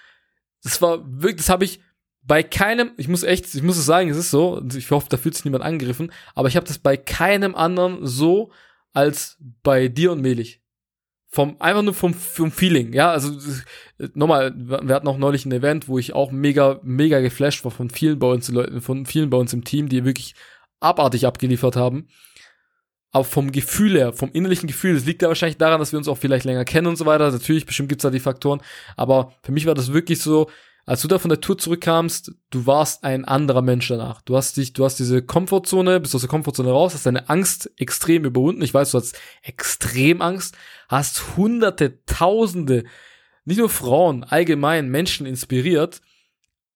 das war wirklich, das habe ich bei keinem, ich muss echt, ich muss es sagen, es ist so, ich hoffe, da fühlt sich niemand angegriffen, aber ich habe das bei keinem anderen so als bei dir und Melich. Vom, einfach nur vom, vom Feeling, ja, also nochmal, wir hatten auch neulich ein Event, wo ich auch mega, mega geflasht war von vielen bei uns von vielen bei uns im Team, die wirklich abartig abgeliefert haben aber vom Gefühl her, vom innerlichen Gefühl, das liegt ja wahrscheinlich daran, dass wir uns auch vielleicht länger kennen und so weiter. Natürlich, bestimmt gibt's da die Faktoren. Aber für mich war das wirklich so, als du da von der Tour zurückkamst, du warst ein anderer Mensch danach. Du hast dich, du hast diese Komfortzone, bist aus der Komfortzone raus, hast deine Angst extrem überwunden. Ich weiß, du hast extrem Angst, hast hunderte, tausende, nicht nur Frauen, allgemein Menschen inspiriert,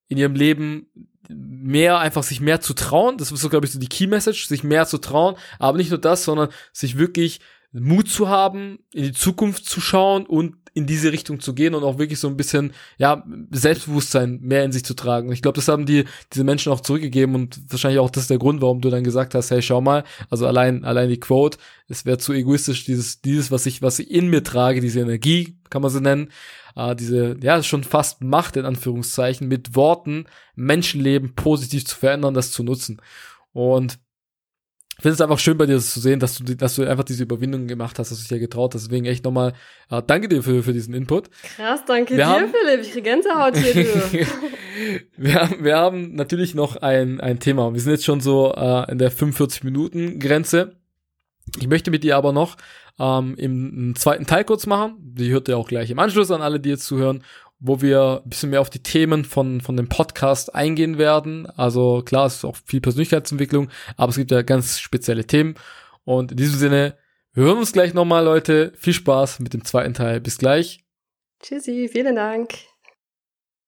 in ihrem Leben mehr einfach sich mehr zu trauen. Das ist so, glaube ich, so die Key Message, sich mehr zu trauen. Aber nicht nur das, sondern sich wirklich Mut zu haben, in die Zukunft zu schauen und in diese Richtung zu gehen und auch wirklich so ein bisschen, ja, Selbstbewusstsein mehr in sich zu tragen. Und ich glaube, das haben die, diese Menschen auch zurückgegeben und wahrscheinlich auch das ist der Grund, warum du dann gesagt hast, hey, schau mal, also allein, allein die Quote, es wäre zu egoistisch, dieses, dieses, was ich, was ich in mir trage, diese Energie, kann man sie nennen, äh, diese, ja, schon fast Macht, in Anführungszeichen, mit Worten Menschenleben positiv zu verändern, das zu nutzen. Und ich finde es einfach schön bei dir zu sehen, dass du, dass du einfach diese Überwindung gemacht hast, dass du dich ja getraut hast. Deswegen echt nochmal, äh, danke dir für, für diesen Input. Krass, danke wir dir, haben, Philipp. Ich kriege Gänsehaut hier, du. wir, haben, wir haben natürlich noch ein, ein Thema. Wir sind jetzt schon so äh, in der 45-Minuten-Grenze. Ich möchte mit dir aber noch ähm, im, zweiten Teil kurz machen. Die hört ihr auch gleich im Anschluss an alle, die jetzt zuhören wo wir ein bisschen mehr auf die Themen von, von dem Podcast eingehen werden. Also klar, es ist auch viel Persönlichkeitsentwicklung, aber es gibt ja ganz spezielle Themen. Und in diesem Sinne, wir hören uns gleich nochmal, Leute. Viel Spaß mit dem zweiten Teil. Bis gleich. Tschüssi, vielen Dank.